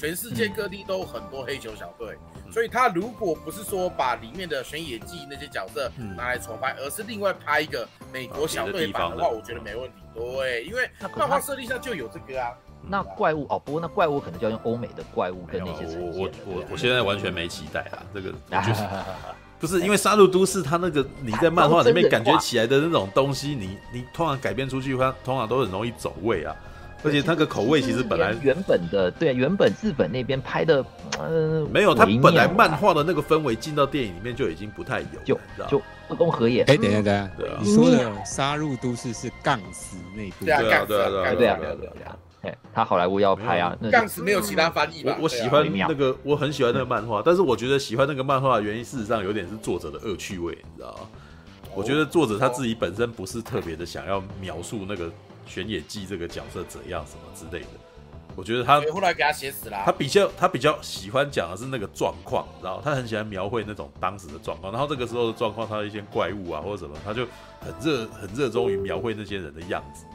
全世界各地都有很多黑球小队，嗯、所以他如果不是说把里面的《玄野记》那些角色拿来重拍，嗯、而是另外拍一个美国小队版的话，我觉得没问题。对，因为漫画设定上就有这个啊。那怪物哦，不过那怪物可能就要用欧美的怪物跟那些我我我我现在完全没期待啊，这个 就是 不是因为《杀戮都市》它那个你在漫画里面感觉起来的那种东西，你你通常改编出去它，通常都很容易走位啊。而且那个口味其实本来原本的对原本日本那边拍的，呃，没有，它本来漫画的那个氛围进到电影里面就已经不太有，就就不公合也。哎，等一下，等一下，对啊，你说的《杀入都市》是杠死那部，对啊，对啊，对啊，对啊，对啊，对啊。哎，他好莱坞要拍啊，杠死没有其他翻译吧？我我喜欢那个，我很喜欢那个漫画，但是我觉得喜欢那个漫画的原因，事实上有点是作者的恶趣味，你知道吗？我觉得作者他自己本身不是特别的想要描述那个。玄野记这个角色怎样什么之类的，我觉得他后来给他写死了。他比较他比较喜欢讲的是那个状况，然后他很喜欢描绘那种当时的状况，然后这个时候的状况，他的一些怪物啊或者什么，他就很热很热衷于描绘那些人的样子。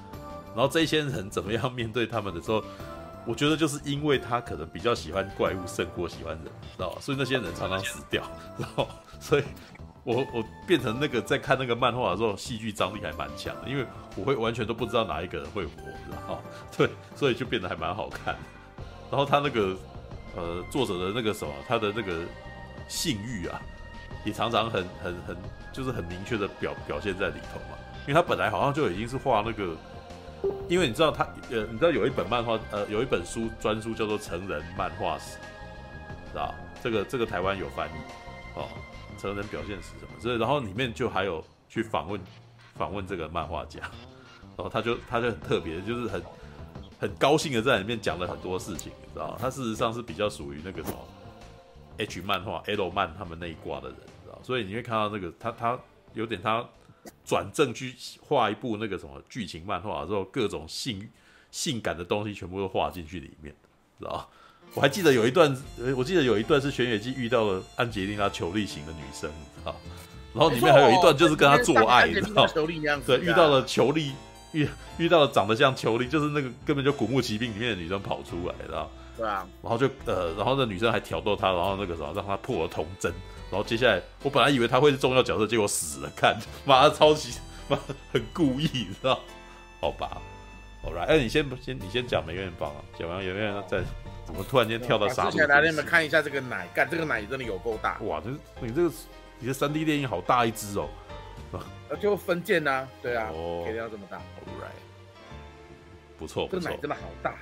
然后这些人怎么样面对他们的时候，我觉得就是因为他可能比较喜欢怪物胜过喜欢人，知道吧？所以那些人常常死掉，然后所以。我我变成那个在看那个漫画的时候，戏剧张力还蛮强的，因为我会完全都不知道哪一个人会活，然后 对，所以就变得还蛮好看。然后他那个呃作者的那个什么，他的那个性欲啊，也常常很很很就是很明确的表表现在里头嘛。因为他本来好像就已经是画那个，因为你知道他呃你知道有一本漫画呃有一本书专书叫做成人漫画史，知道这个这个台湾有翻译哦。成人表现是什么？所以然后里面就还有去访问访问这个漫画家，然后他就他就很特别，就是很很高兴的在里面讲了很多事情，你知道他事实上是比较属于那个什么 H 漫画 L 漫他们那一挂的人，知道所以你会看到那个他他有点他转正去画一部那个什么剧情漫画之后，各种性性感的东西全部都画进去里面，知道我还记得有一段，我记得有一段是玄野记遇到了安洁莉娜·裘丽型的女生，你知道？然后里面还有一段就是跟她做爱，你知道？对，遇到了裘丽，遇遇到了长得像裘丽，就是那个根本就古墓奇兵里面的女生跑出来，知道？对啊。然后就呃，然后那女生还挑逗他，然后那个什么让他破了童真。然后接下来我本来以为他会是重要角色，结果死了，看妈的超级妈很故意，你知道？好吧，好来，哎，你先先你先讲梅艳芳啊，讲完梅艳芳再。怎么突然间跳到杀戮？之前来，你们看一下这个奶，干这个奶真的有够大！哇，这你这个你的三 D 电影好大一只哦，就分件呐、啊，对啊，可以要这么大，Alright，不错，这个奶真的好大，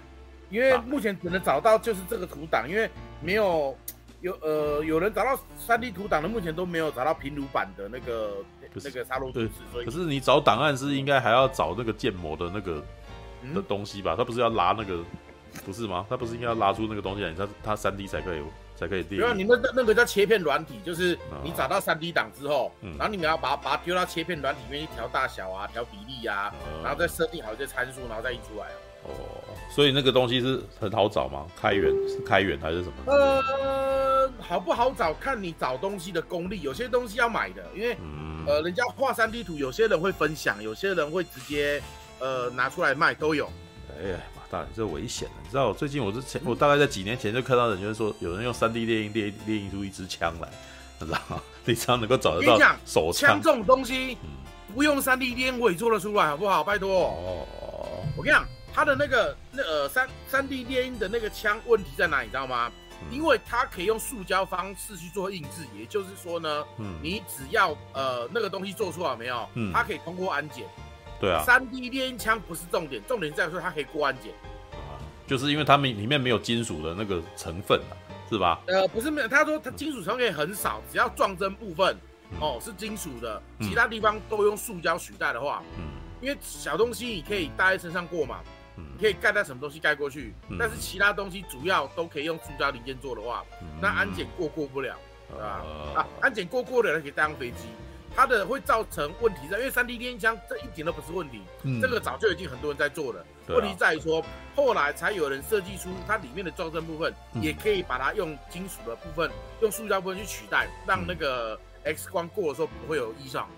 因为目前只能找到就是这个图档，因为没有有呃有人找到三 D 图档的，目前都没有找到平鲁版的那个那个杀戮都市，所以可是你找档案是应该还要找那个建模的那个、嗯、的东西吧？他不是要拉那个？不是吗？他不是应该要拉出那个东西来，他他三 D 才可以才可以定。没有，你那那个叫切片软体，就是你找到三 D 档之后，嗯、然后你们要把它把它丢到切片软体里面去调大小啊，调比例啊，嗯、然后再设定好一些参数，然后再印出来。哦，所以那个东西是很好找吗？开源是开源还是什么？呃，好不好找看你找东西的功力，有些东西要买的，因为、嗯、呃，人家画三 D 图，有些人会分享，有些人会直接呃拿出来卖，都有。哎呀。这危险了，你知道？我最近我之前，我大概在几年前就看到人就是说，有人用三 D 猎鹰猎猎鹰出一支枪来，你知道吗？你只要能够找得到手枪，枪这种东西，不用三 D 猎鹰我也做得出来，好不好？拜托。哦。我跟你讲，他的那个那呃三三 D 猎鹰的那个枪问题在哪里？你知道吗？因为它可以用塑胶方式去做印制，也就是说呢，嗯，你只要呃那个东西做出来没有，嗯，它可以通过安检。对啊，三 D 猎鹰枪不是重点，重点在于说它可以过安检，啊，就是因为它们里面没有金属的那个成分，啊，是吧？呃，不是没有，他说它金属成分很少，只要撞针部分，嗯、哦是金属的，其他地方都用塑胶取代的话，嗯，因为小东西你可以带在身上过嘛，嗯，你可以盖在什么东西盖过去，嗯，但是其他东西主要都可以用塑胶零件做的话，嗯，那安检过过不了，对吧？呃、啊，安检过过了可以带上飞机。它的会造成问题在，因为三 D 电音枪这一点都不是问题，嗯、这个早就已经很多人在做了。啊、问题在于说，后来才有人设计出它里面的撞针部分，嗯、也可以把它用金属的部分、用塑胶部分去取代，让那个 X 光过的时候不会有异常。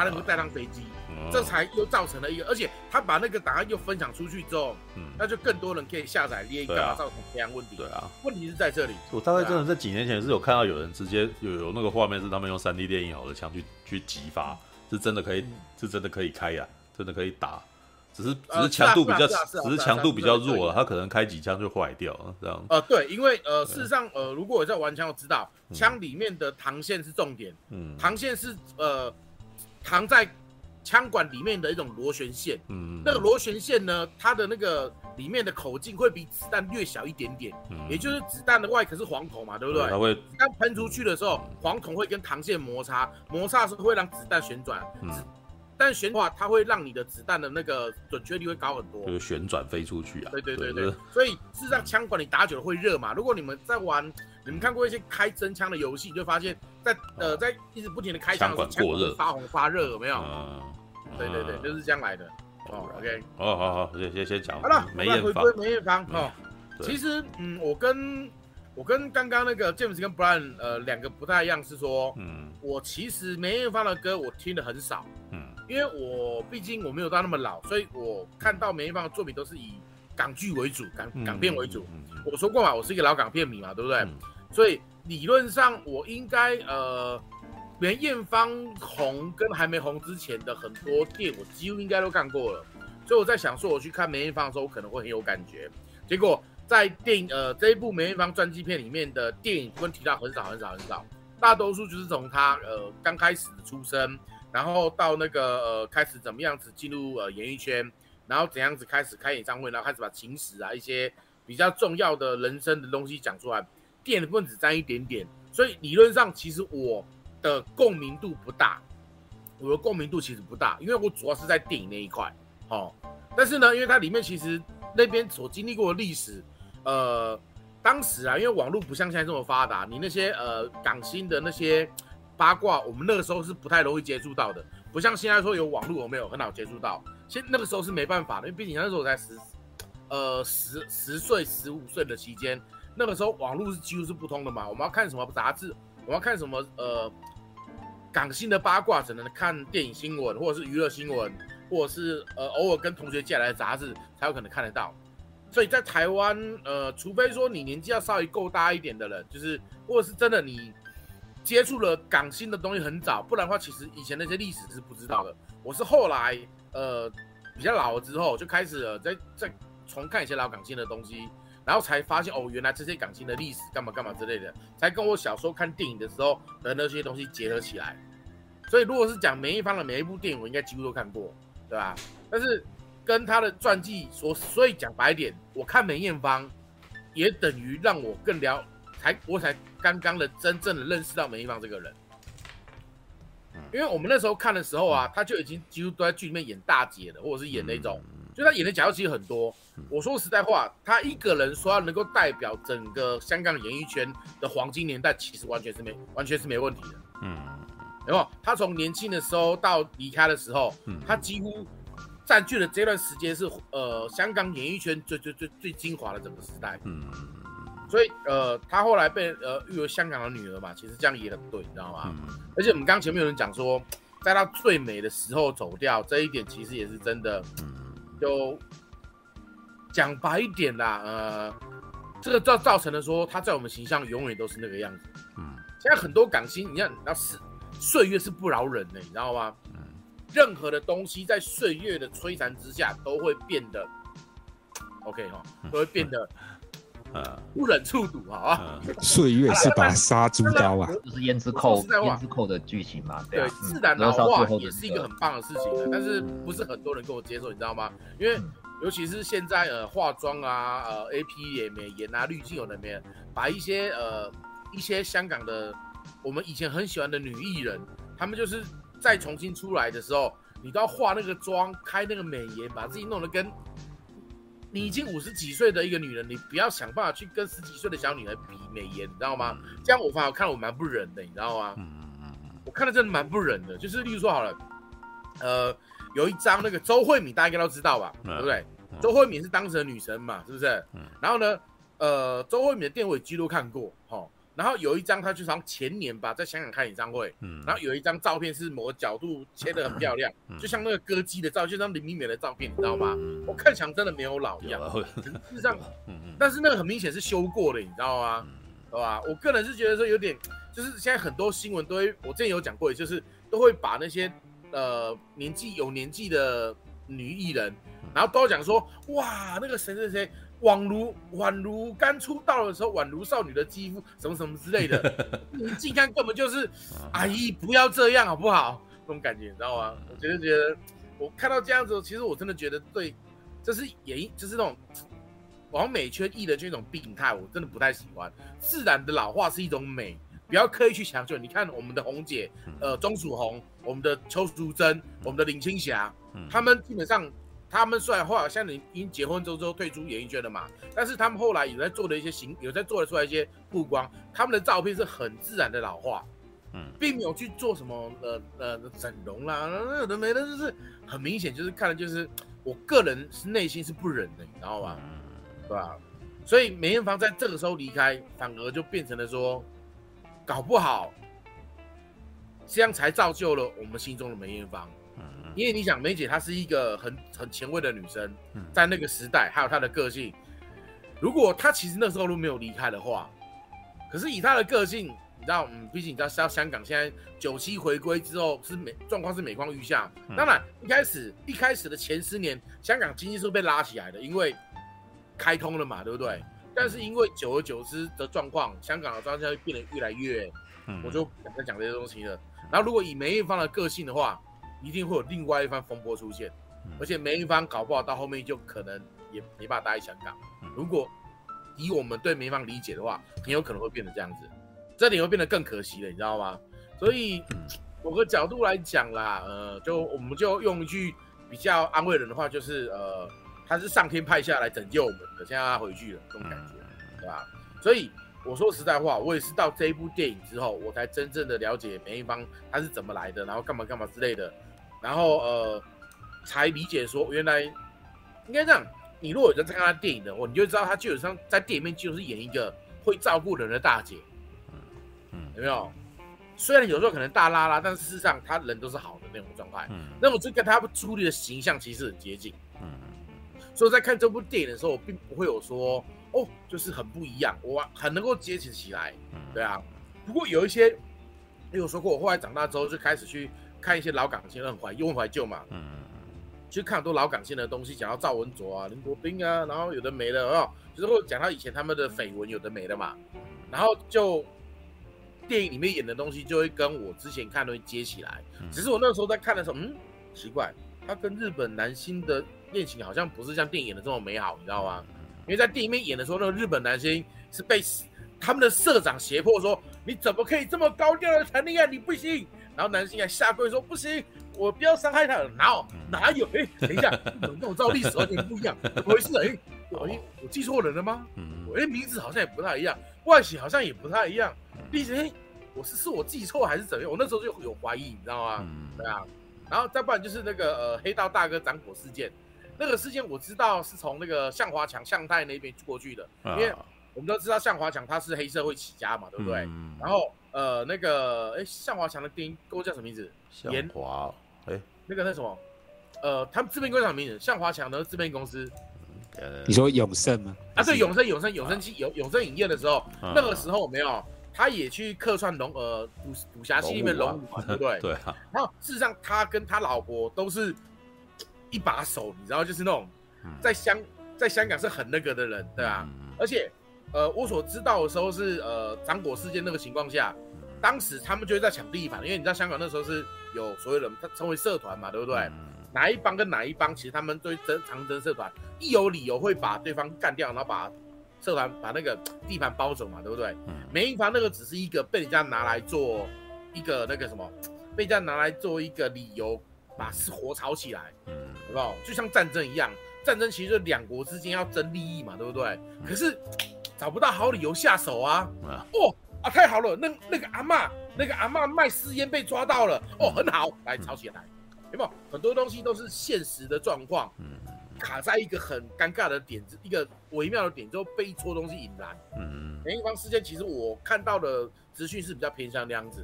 他能够带上飞机，这才又造成了一个，而且他把那个档案又分享出去之后，那就更多人可以下载列印，干嘛造成这样问题？对啊，问题是在这里。我大概真的在几年前是有看到有人直接有有那个画面是他们用三 D 电影好的枪去去击发，是真的可以，是真的可以开呀，真的可以打。只是只是强度比较，只是强度比较弱了，他可能开几枪就坏掉了，这样。呃，对，因为呃，事实上，呃，如果我在玩枪，我知道枪里面的膛线是重点，嗯，膛线是呃膛在枪管里面的一种螺旋线，嗯，那个螺旋线呢，它的那个里面的口径会比子弹略小一点点，嗯，也就是子弹的外壳是黄铜嘛，对不对？它会，子弹喷出去的时候，黄铜会跟膛线摩擦，摩擦是会让子弹旋转，嗯。但旋转它会让你的子弹的那个准确率会高很多，就是旋转飞出去啊。对对对对，对，所以事实上枪管你打久了会热嘛。如果你们在玩，你们看过一些开真枪的游戏，你就发现在，在呃在一直不停的开枪的时候，枪管过热，发红发热，有没有？嗯，对对对，就是这样来的。哦，OK，哦好好，先先先讲。好了，梅艳芳，梅艳芳哦。其实嗯，我跟我跟刚刚那个 James 跟 Brian 呃两个不太一样，是说，嗯，我其实梅艳芳的歌我听的很少，嗯。因为我毕竟我没有到那么老，所以我看到梅艳芳的作品都是以港剧为主，港港片为主。我说过嘛，我是一个老港片迷嘛，对不对？所以理论上我应该呃，梅艳芳红跟还没红之前的很多电影，我几乎应该都看过了。所以我在想说，我去看梅艳芳的时候，我可能会很有感觉。结果在电影呃这一部梅艳芳传记片里面的电影，跟提到很少很少很少，大多数就是从她呃刚开始的出生。然后到那个呃开始怎么样子进入呃演艺圈，然后怎样子开始开演唱会，然后开始把情史啊一些比较重要的人生的东西讲出来，电的部分只占一点点，所以理论上其实我的共鸣度不大，我的共鸣度其实不大，因为我主要是在电影那一块，哦，但是呢，因为它里面其实那边所经历过的历史，呃，当时啊，因为网络不像现在这么发达，你那些呃港星的那些。八卦，我们那个时候是不太容易接触到的，不像现在说有网络，我没有很好接触到。现那个时候是没办法的，因为毕竟那时候我才十，呃十十岁、十五岁的期间，那个时候网络是几乎是不通的嘛。我们要看什么杂志，我们要看什么呃港星的八卦，只能看电影新闻或者是娱乐新闻，或者是呃偶尔跟同学借来的杂志才有可能看得到。所以在台湾，呃，除非说你年纪要稍微够大一点的人，就是或者是真的你。接触了港星的东西很早，不然的话，其实以前那些历史是不知道的。我是后来呃比较老了之后，就开始了在在重看一些老港星的东西，然后才发现哦，原来这些港星的历史干嘛干嘛之类的，才跟我小时候看电影的时候的那些东西结合起来。所以如果是讲梅艳芳的每一部电影，我应该几乎都看过，对吧？但是跟他的传记所，所以讲白一点，我看梅艳芳也等于让我更了。才我才刚刚的真正的认识到梅艳芳这个人，因为我们那时候看的时候啊，他就已经几乎都在剧里面演大姐了，或者是演那种，就他演的假药其实很多。我说实在话，他一个人说要能够代表整个香港演艺圈的黄金年代，其实完全是没完全是没问题的。嗯，然后他从年轻的时候到离开的时候，他几乎占据了这段时间是呃香港演艺圈最最最最精华的整个时代。嗯。所以，呃，他后来被呃誉为香港的女儿嘛，其实这样也很对，你知道吗？嗯、而且我们刚前面有人讲说，在他最美的时候走掉，这一点其实也是真的。就讲白一点啦，呃，这个造造成了说他在我们形象永远都是那个样子。嗯，现在很多港星，你看，那是岁月是不饶人的，你知道吗？嗯，任何的东西在岁月的摧残之下都会变得 OK 哈，都会变得。呃，不忍触睹，好啊。岁月是把杀猪刀啊，就是胭脂扣，胭脂扣的剧情嘛。对，自然老化也是一个很棒的事情的，但是不是很多人跟我接受，你知道吗？因为尤其是现在呃化妆啊，呃 A P 也美颜啊，滤镜有的没，把一些呃一些香港的我们以前很喜欢的女艺人，她们就是再重新出来的时候，你都要化那个妆，开那个美颜，把自己弄得跟。你已经五十几岁的一个女人，你不要想办法去跟十几岁的小女孩比美颜，你知道吗？这样我反而看了我蛮不忍的，你知道吗？我看了真的蛮不忍的。就是例如说好了，呃，有一张那个周慧敏，大家应该都知道吧？对不对？周慧敏是当时的女神嘛，是不是？然后呢，呃，周慧敏的电影我几乎都看过，哈。然后有一张他就从前年吧，在香港开演唱会，嗯，然后有一张照片是某个角度切得很漂亮，嗯、就像那个歌姬的照，就像林明美的照片，你知道吗？嗯、我看起来真的没有老一样，事实上，但是那个很明显是修过的，你知道吗？对吧？我个人是觉得说有点，就是现在很多新闻都会，我之前有讲过，就是都会把那些呃年纪有年纪的女艺人，然后都讲说，哇，那个谁谁谁。宛如宛如刚出道的时候，宛如少女的肌肤，什么什么之类的，你近看根本就是，阿姨不要这样好不好？那种感觉你知道吗？我觉得觉得，我看到这样子，其实我真的觉得对，这是演就是那种完美圈艺的这种病态，我真的不太喜欢。自然的老化是一种美，不要刻意去强求。你看我们的红姐，呃，钟楚红，我们的邱淑贞，我们的林青霞，他们基本上。他们虽然后来像你已经结婚之后之后退出演艺圈了嘛，但是他们后来有在做的一些行，有在做的出来一些曝光，他们的照片是很自然的老化，嗯，并没有去做什么呃呃整容啦，有的没的，就是很明显就是看的就是我个人是内心是不忍的，你知道吧？对吧？所以梅艳芳在这个时候离开，反而就变成了说，搞不好这样才造就了我们心中的梅艳芳。因为你想，梅姐她是一个很很前卫的女生，在那个时代，还有她的个性。如果她其实那时候都没有离开的话，可是以她的个性，你知道，嗯，毕竟你知道，香港现在九七回归之后是每状况是每况愈下。当然，一开始一开始的前十年，香港经济是被拉起来的，因为开通了嘛，对不对？但是因为久而久之的状况，香港的状况会变得越来越，我就不想再讲这些东西了。然后，如果以梅艳芳的个性的话，一定会有另外一番风波出现，而且梅艳芳搞不好到后面就可能也没办法待在香港。如果以我们对梅艳芳理解的话，很有可能会变得这样子，这点会变得更可惜了，你知道吗？所以某个角度来讲啦，呃，就我们就用一句比较安慰人的话，就是呃，他是上天派下来拯救我们的，现在他回去了，这种感觉，对吧？所以。我说实在话，我也是到这一部电影之后，我才真正的了解梅艳芳她是怎么来的，然后干嘛干嘛之类的，然后呃，才理解说原来应该这样。你如果有在看他电影的话，你就知道他基本上在电影里面就是演一个会照顾人的大姐，嗯，有没有？虽然有时候可能大拉拉，但是事实上他人都是好的那种状态，嗯，那我就跟他处理的形象其实很接近，嗯，所以在看这部电影的时候，我并不会有说。哦，就是很不一样，我很能够接起起来，对啊。不过有一些，有说过，我后来长大之后就开始去看一些老港星，很怀又怀旧嘛，嗯嗯嗯，去看很多老港星的东西，讲到赵文卓啊、林国斌啊，然后有的没的哦，就是会讲到以前他们的绯闻，有的没的嘛。然后就电影里面演的东西就会跟我之前看的会接起来，只是我那时候在看的时候，嗯，奇怪，他跟日本男星的恋情好像不是像电影演的这么美好，你知道吗？因为在电影里面演的时候，那个日本男星是被他们的社长胁迫说：“你怎么可以这么高调的谈恋爱？你不行。”然后男性还下跪说：“不行，我不要伤害他。”哪有哪有？哎，等一下，怎么跟我照历史完全不一样？怎么回事？哎，我我记错人了吗？我哎，名字好像也不太一样，外形好像也不太一样。历史哎，我是是我记错还是怎样？我那时候就有怀疑，你知道吗？对啊。然后再不然就是那个呃黑道大哥掌果事件。那个事件我知道是从那个向华强向太那边过去的，因为我们都知道向华强他是黑社会起家嘛，对不对？嗯、然后呃那个哎向华强的电影公司叫什么名字？向华哎那个那什么呃他们制片公司叫什么名字？向华强的制片公司，你说永盛吗？啊对永盛永盛永盛期永永盛影业的时候，啊、那个时候没有他也去客串龙呃武武侠戏里面龙武嘛，对不对？对啊。然后事实上他跟他老婆都是。一把手，你知道，就是那种在香在香港是很那个的人，对吧？而且，呃，我所知道的时候是，呃，掌果事件那个情况下，当时他们就会在抢地盘，因为你知道香港那时候是有所有人，他称为社团嘛，对不对？哪一帮跟哪一帮，其实他们对争长征社团，一有理由会把对方干掉，然后把社团把那个地盘包走嘛，对不对？每一方那个只是一个被人家拿来做一个那个什么，被人家拿来做一个理由。把事火炒起来，嗯，好不好？就像战争一样，战争其实就两国之间要争利益嘛，对不对？嗯、可是找不到好理由下手啊！啊哦啊，太好了，那那个阿嬷，那个阿嬷卖私烟被抓到了，哦，很好，来吵起来，有没有？很多东西都是现实的状况，嗯，卡在一个很尴尬的点子，一个微妙的点之后被一撮东西引燃。嗯，梅艳芳事件其实我看到的资讯是比较偏向那样子。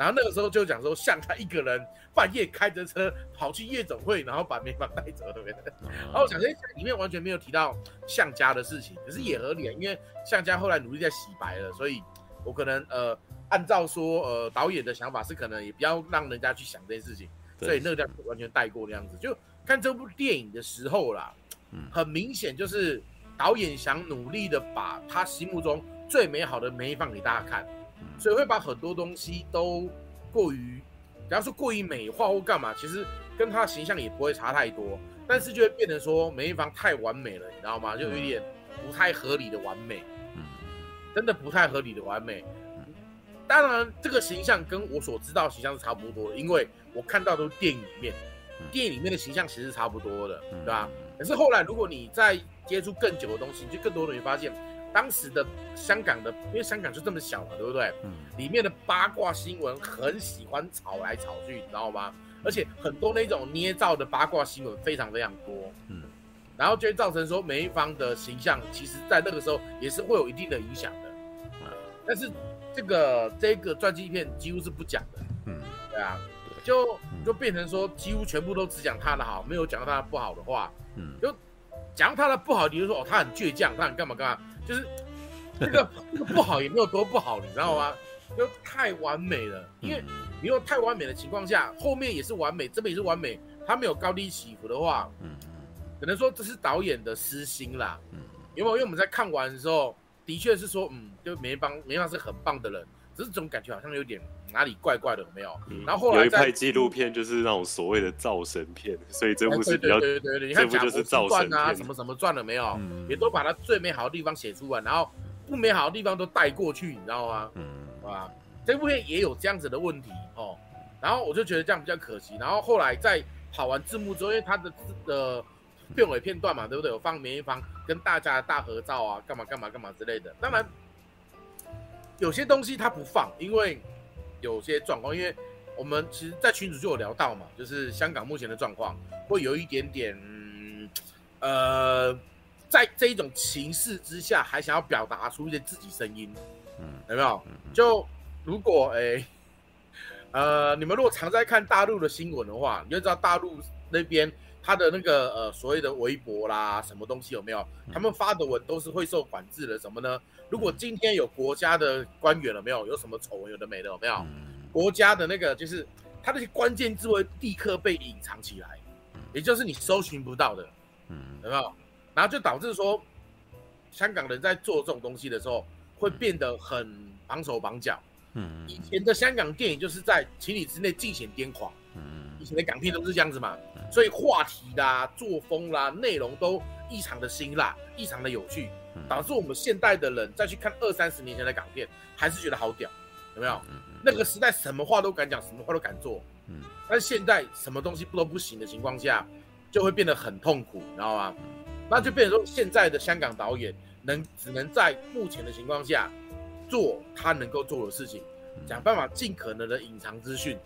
然后那个时候就讲说，像他一个人半夜开着车跑去夜总会，然后把梅芳带走，对不对？然后我想说，里面完全没有提到向家的事情，可是也合理啊，因为向家后来努力在洗白了，所以我可能呃，按照说呃导演的想法是可能也不要让人家去想这件事情，所以那个完全带过那样子。就看这部电影的时候啦，很明显就是导演想努力的把他心目中最美好的梅芳给大家看。所以会把很多东西都过于，假如说过于美化或干嘛，其实跟他的形象也不会差太多，但是就会变成说梅艳芳太完美了，你知道吗？就有一点不太合理的完美，真的不太合理的完美。当然，这个形象跟我所知道的形象是差不多的，因为我看到都是电影里面，电影里面的形象其实是差不多的，对吧？可是后来如果你再接触更久的东西，你就更多的会发现。当时的香港的，因为香港就这么小嘛，对不对？嗯。里面的八卦新闻很喜欢炒来炒去，你知道吗？而且很多那种捏造的八卦新闻非常非常多。嗯。然后就会造成说每一方的形象，其实在那个时候也是会有一定的影响的。嗯。但是这个这个传记片几乎是不讲的。嗯。对啊。就就变成说几乎全部都只讲他的好，没有讲到他的不好的话。嗯。就讲他的不好，你就说哦，他很倔强，他很干嘛干嘛。就是这个这个不好也没有多不好，你知道吗？就太完美了，因为你用太完美的情况下，后面也是完美，这边也是完美，它没有高低起伏的话，嗯，可能说这是导演的私心啦，嗯，因为因为我们在看完的时候，的确是说，嗯，就梅芳梅芳是很棒的人。只是这种感觉好像有点哪里怪怪的，有没有？嗯、然后后来有一派纪录片就是那种所谓的造神片，所以这部是比较对对对对，你看贾伯斯传啊，什么什么传了没有？嗯、也都把它最美好的地方写出来，然后不美好的地方都带过去，你知道吗？嗯，啊，这部片也有这样子的问题哦。然后我就觉得这样比较可惜。然后后来在跑完字幕之后，因为它的的片尾片段嘛，对不对？有放梅艳芳跟大家的大合照啊，干嘛干嘛干嘛之类的。当然。有些东西他不放，因为有些状况，因为我们其实，在群主就有聊到嘛，就是香港目前的状况会有一点点，嗯，呃，在这一种情势之下，还想要表达出一些自己声音，嗯，有没有？就如果哎、欸，呃，你们如果常在看大陆的新闻的话，你就知道大陆那边他的那个呃所谓的微博啦，什么东西有没有？他们发的文都是会受管制的，什么呢？如果今天有国家的官员了没有？有什么丑闻有的没的有没有？国家的那个就是他那些关键字会立刻被隐藏起来，也就是你搜寻不到的，有没有？然后就导致说，香港人在做这种东西的时候会变得很绑手绑脚。嗯以前的香港电影就是在情理之内尽显癫狂。嗯以前的港片都是这样子嘛，所以话题啦、作风啦、内容都异常的辛辣，异常的有趣。导致我们现代的人再去看二三十年前的港片，还是觉得好屌，有没有？那个时代什么话都敢讲，什么话都敢做。嗯。但是现在什么东西不都不行的情况下，就会变得很痛苦，你知道吗？那就变成说，现在的香港导演能只能在目前的情况下做他能够做的事情，想办法尽可能的隐藏资讯，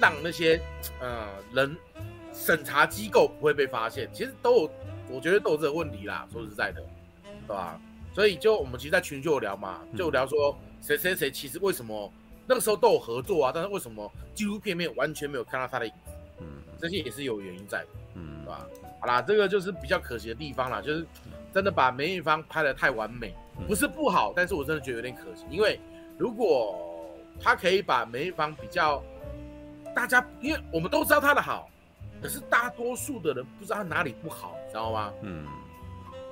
让那些呃人审查机构不会被发现。其实都有，我觉得都有这个问题啦。说实在的。对吧？所以就我们其实，在群就有聊嘛，就聊说谁谁谁其实为什么那个时候都有合作啊，但是为什么纪录片面完全没有看到他的影子？嗯，这些也是有原因在的，嗯，对吧？好啦，这个就是比较可惜的地方啦，就是真的把梅艳芳拍的太完美，不是不好，但是我真的觉得有点可惜，因为如果他可以把梅艳芳比较大家，因为我们都知道他的好，可是大多数的人不知道他哪里不好，你知道吗？嗯。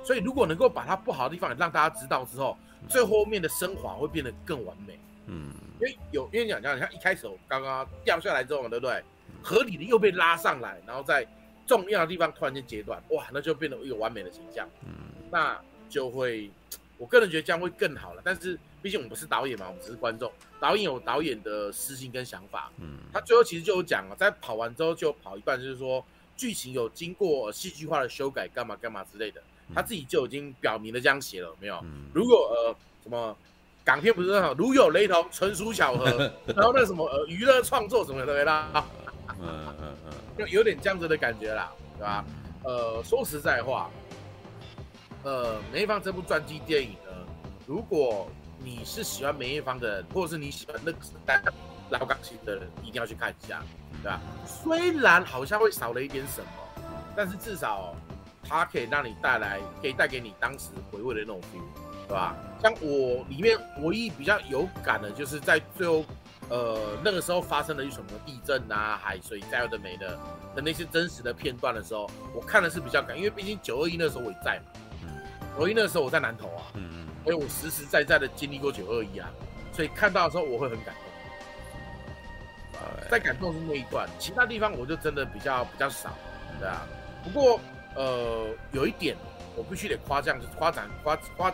所以，如果能够把他不好的地方也让大家知道之后，最后面的升华会变得更完美。嗯，因为有，因为讲讲，你看一开始我刚刚掉下来之后嘛，对不对？合理的又被拉上来，然后在重要的地方突然间截断，哇，那就变成一个完美的形象。嗯，那就会，我个人觉得这样会更好了。但是，毕竟我们不是导演嘛，我们只是观众。导演有导演的私心跟想法。嗯，他最后其实就有讲了，在跑完之后就跑一半，就是说剧情有经过戏剧化的修改，干嘛干嘛之类的。他自己就已经表明了这样写了，没有？如果呃什么港片不是很好，如有雷同，纯属巧合。然后那什么呃娱乐创作什么的，对啦，嗯嗯嗯，就有点这样子的感觉啦，对吧？呃，说实在话，呃，梅艳芳这部传记电影呢，如果你是喜欢梅艳芳的人，或者是你喜欢那个时代老港星的人，一定要去看一下，对吧？虽然好像会少了一点什么，但是至少它可以让你带来，可以带给你当时回味的那种 feel，对吧？像我里面唯一比较有感的，就是在最后，呃，那个时候发生了一什么地震啊、海水灾有的没的的那些真实的片段的时候，我看的是比较感，因为毕竟九二一那时候我也在嘛，九二一那时候我在南投啊，嗯嗯，所以我实实在在的经历过九二一啊，所以看到的时候我会很感动。在感动是那一段，其他地方我就真的比较比较少，对啊。不过呃，有一点我必须得夸奖，就是夸奖夸夸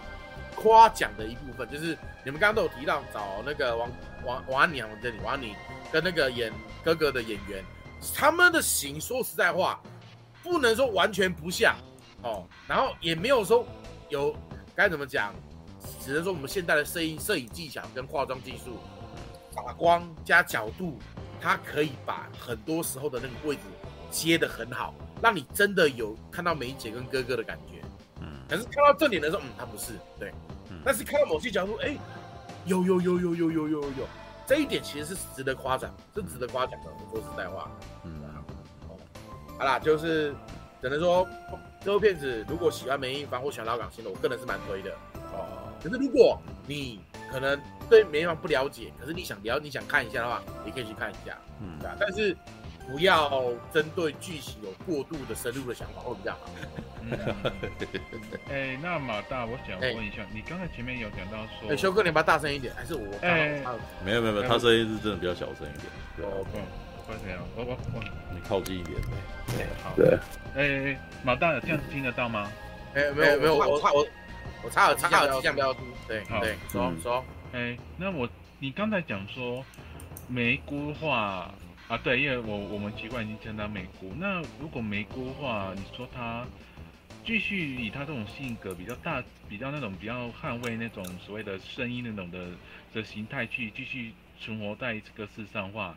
夸奖的一部分，就是你们刚刚都有提到找那个王王王安妮，我这里王安妮跟那个演哥哥的演员，他们的型说实在话，不能说完全不像哦，然后也没有说有该怎么讲，只能说我们现代的摄影摄影技巧跟化妆技术。打光加角度，它可以把很多时候的那个位置接得很好，让你真的有看到梅姐跟哥哥的感觉。嗯，可是看到正脸的时候，嗯，他不是，对。嗯，但是看到某些角度，哎，有有有有有有有有，这一点其实是值得夸奖，是值得夸奖的。我说实在话，嗯，好啦，就是只能说这部片子，如果喜欢梅艳芳或喜欢老港星的，我个人是蛮推的。哦，可是如果你可能对梅艳芳不了解，可是你想了，你想看一下的话，你可以去看一下，嗯，对吧？但是不要针对剧情有过度的深入的想法，会比较好。哎、欸，那马大，我想问一下，欸、你刚才前面有讲到说，哎、欸，修哥，你把它大声一点，还是我？哎、欸，没有没有没有，他声音是真的比较小声一点。哦，嗯，会这样，我我我，你靠近一点。对，好。对。哎、欸，马大，这样子听得到吗？哎、欸，没有没有，我我我。我插耳机，插耳机，对，对，说说，哎，那我你刚才讲说梅姑话啊，对，因为我我们习惯已经称他梅姑。那如果梅姑话，你说他继续以他这种性格比较大，比较那种比较捍卫那种所谓的声音那种的的形态去继续存活在这个世上的话，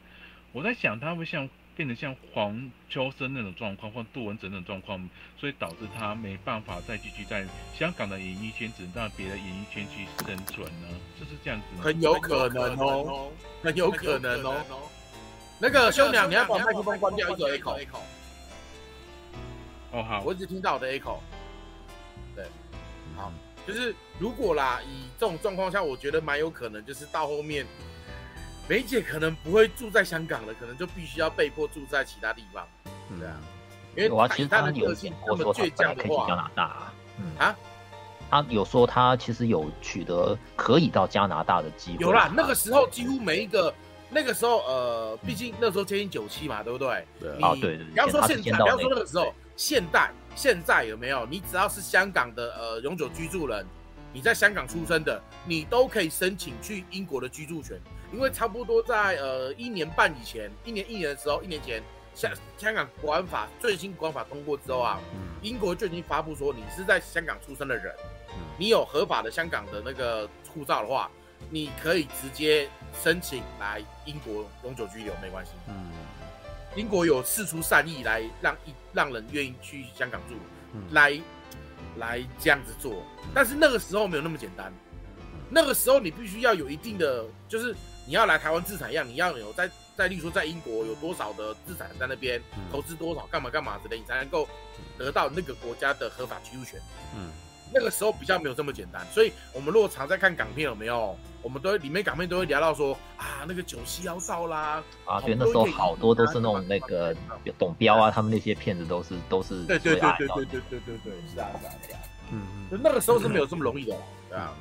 我在想他会像。变得像黄秋生那种状况，或杜文泽那种状况，所以导致他没办法再继续在香港的演艺圈，只能到别的演艺圈去生存呢？就是这样子。很有可能哦，很有可能哦。那个兄弟，你要把麦克风关掉，一个 echo。哦好，我一直听到我的 echo。对，好，就是如果啦，以这种状况下，我觉得蛮有可能，就是到后面。梅姐可能不会住在香港了，可能就必须要被迫住在其他地方。对啊，因为他其实他的个性那么倔强的话，加拿大，嗯啊，他有说他其实有取得可以到加拿大的机会。有啦，那个时候几乎每一个那个时候，呃，毕竟那时候接近九七嘛，对不对？对啊，对对。不要说现在，不要说那个时候，现代现在有没有？你只要是香港的呃永久居住人，你在香港出生的，你都可以申请去英国的居住权。因为差不多在呃一年半以前，一年一年的时候，一年前香香港国安法最新国安法通过之后啊，英国就已经发布说，你是在香港出生的人，你有合法的香港的那个护照的话，你可以直接申请来英国永久居留，没关系。嗯，英国有释出善意来让一让人愿意去香港住，来来这样子做，但是那个时候没有那么简单，那个时候你必须要有一定的就是。你要来台湾资产一样，你要有在在，例如说在英国有多少的资产在那边，投资多少，干嘛干嘛之类，你才能够得到那个国家的合法居住权。嗯，那个时候比较没有这么简单，所以我们如果常在看港片，有没有？我们都会里面港片都会聊到说啊，那个九七要到啦。啊，对，那时候好多都是那种那个董彪啊，他们那些片子都是都是。对对对对对对对对对，是啊是啊是啊。嗯嗯，就那个时候是没有这么容易的，对啊。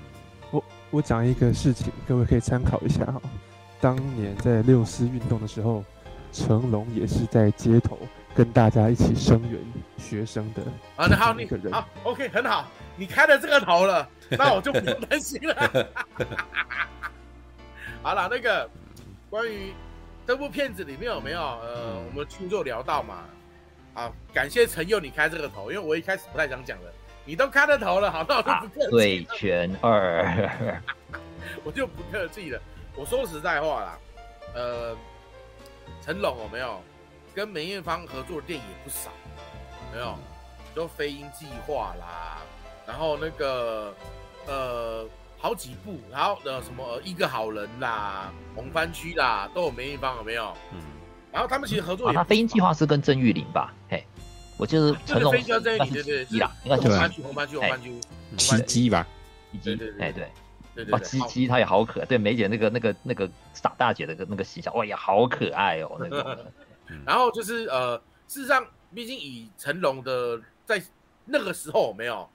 我讲一个事情，各位可以参考一下哈。当年在六四运动的时候，成龙也是在街头跟大家一起声援学生的啊。那好，你好，OK，很好，你开了这个头了，那我就不用担心了。好了，那个关于这部片子里面有没有呃，我们听众聊到嘛？好，感谢陈佑你开这个头，因为我一开始不太想讲的。你都开了头了，好，那我就不客气了。对拳二，我就不客气了。我说实在话啦，呃，成龙有没有跟梅艳芳合作的电影也不少，没有？就飞鹰计划啦，然后那个呃好几部，然后呃什么、呃、一个好人啦，红番区啦，都有梅艳芳有没有？嗯，然后他们其实合作也，他飞鹰计划是跟郑裕玲吧？嘿，我就是成龙，对对对，应该是红番区红番区红番区，奇迹吧？奇迹，哎对。对对哦，鸡鸡她也好可爱，对梅姐那个那个那个傻大姐的那个形象，哇呀，好可爱哦，那个。然后就是呃，事实上，毕竟以成龙的在那个时候没有，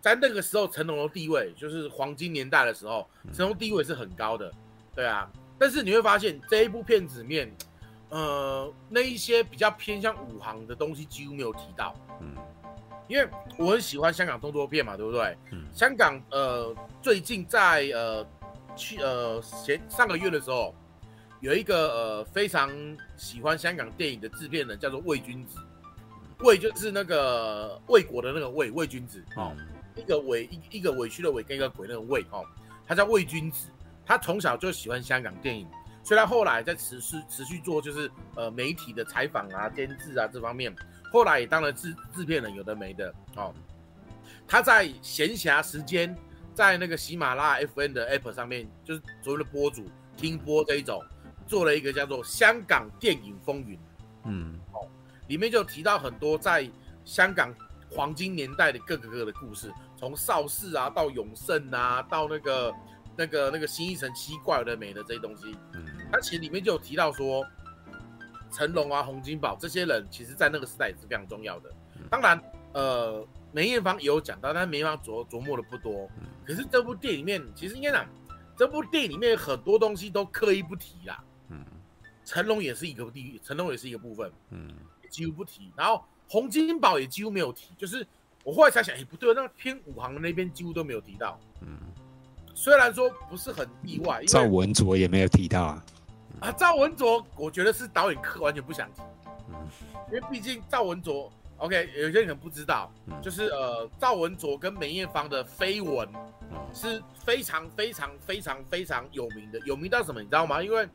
在那个时候成龙的地位就是黄金年代的时候，成龙地位是很高的，对啊。但是你会发现这一部片子里面，呃，那一些比较偏向武行的东西几乎没有提到，嗯。因为我很喜欢香港动作片嘛，对不对？嗯。香港呃，最近在呃去呃前上个月的时候，有一个呃非常喜欢香港电影的制片人，叫做魏君子。魏就是那个魏国的那个魏，魏君子哦。一个委一一个委屈的委跟一个鬼那个魏哦，他叫魏君子。他从小就喜欢香港电影，虽然后来在持续持续做就是呃媒体的采访啊、监制啊这方面。后来也当了制制片人，有的没的哦。他在闲暇时间，在那个喜马拉雅 FN 的 App 上面，就是所谓的播主听播这一种，做了一个叫做《香港电影风云》。嗯，哦，里面就提到很多在香港黄金年代的各个各个的故事，从邵氏啊到永盛啊，到那个那个那个新一城七怪的美的这些东西。嗯，他其实里面就有提到说。成龙啊，洪金宝这些人，其实在那个时代也是非常重要的。当然，呃，梅艳芳也有讲到，但是梅艳芳琢琢磨的不多。可是这部电影里面，其实应该讲，这部电影里面很多东西都刻意不提啦。嗯，成龙也是一个地域，成龙也是一个部分。嗯，几乎不提。然后洪金宝也几乎没有提。就是我后来才想，哎，不对，那个偏武行的那边几乎都没有提到。嗯，虽然说不是很意外，赵文卓也没有提到啊。啊，赵文卓，我觉得是导演课完全不想提，嗯，因为毕竟赵文卓，OK，有些人可能不知道，嗯、就是呃，赵文卓跟梅艳芳的绯闻是非常非常非常非常有名的，有名到什么你知道吗？因为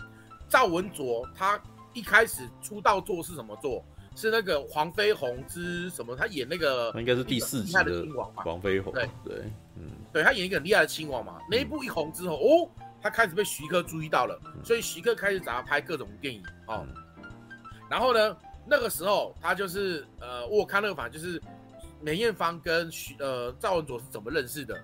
赵文卓他一开始出道作是什么作？是那个黄飞鸿之什么？他演那个应该是第四集的亲王嘛？黄飞鸿，对对，嗯，对他演一个很厉害的亲王嘛，那一部一红之后，哦。他开始被徐克注意到了，所以徐克开始找他拍各种电影哦。然后呢，那个时候他就是呃，我看那个反就是梅艳芳跟徐呃赵文卓是怎么认识的？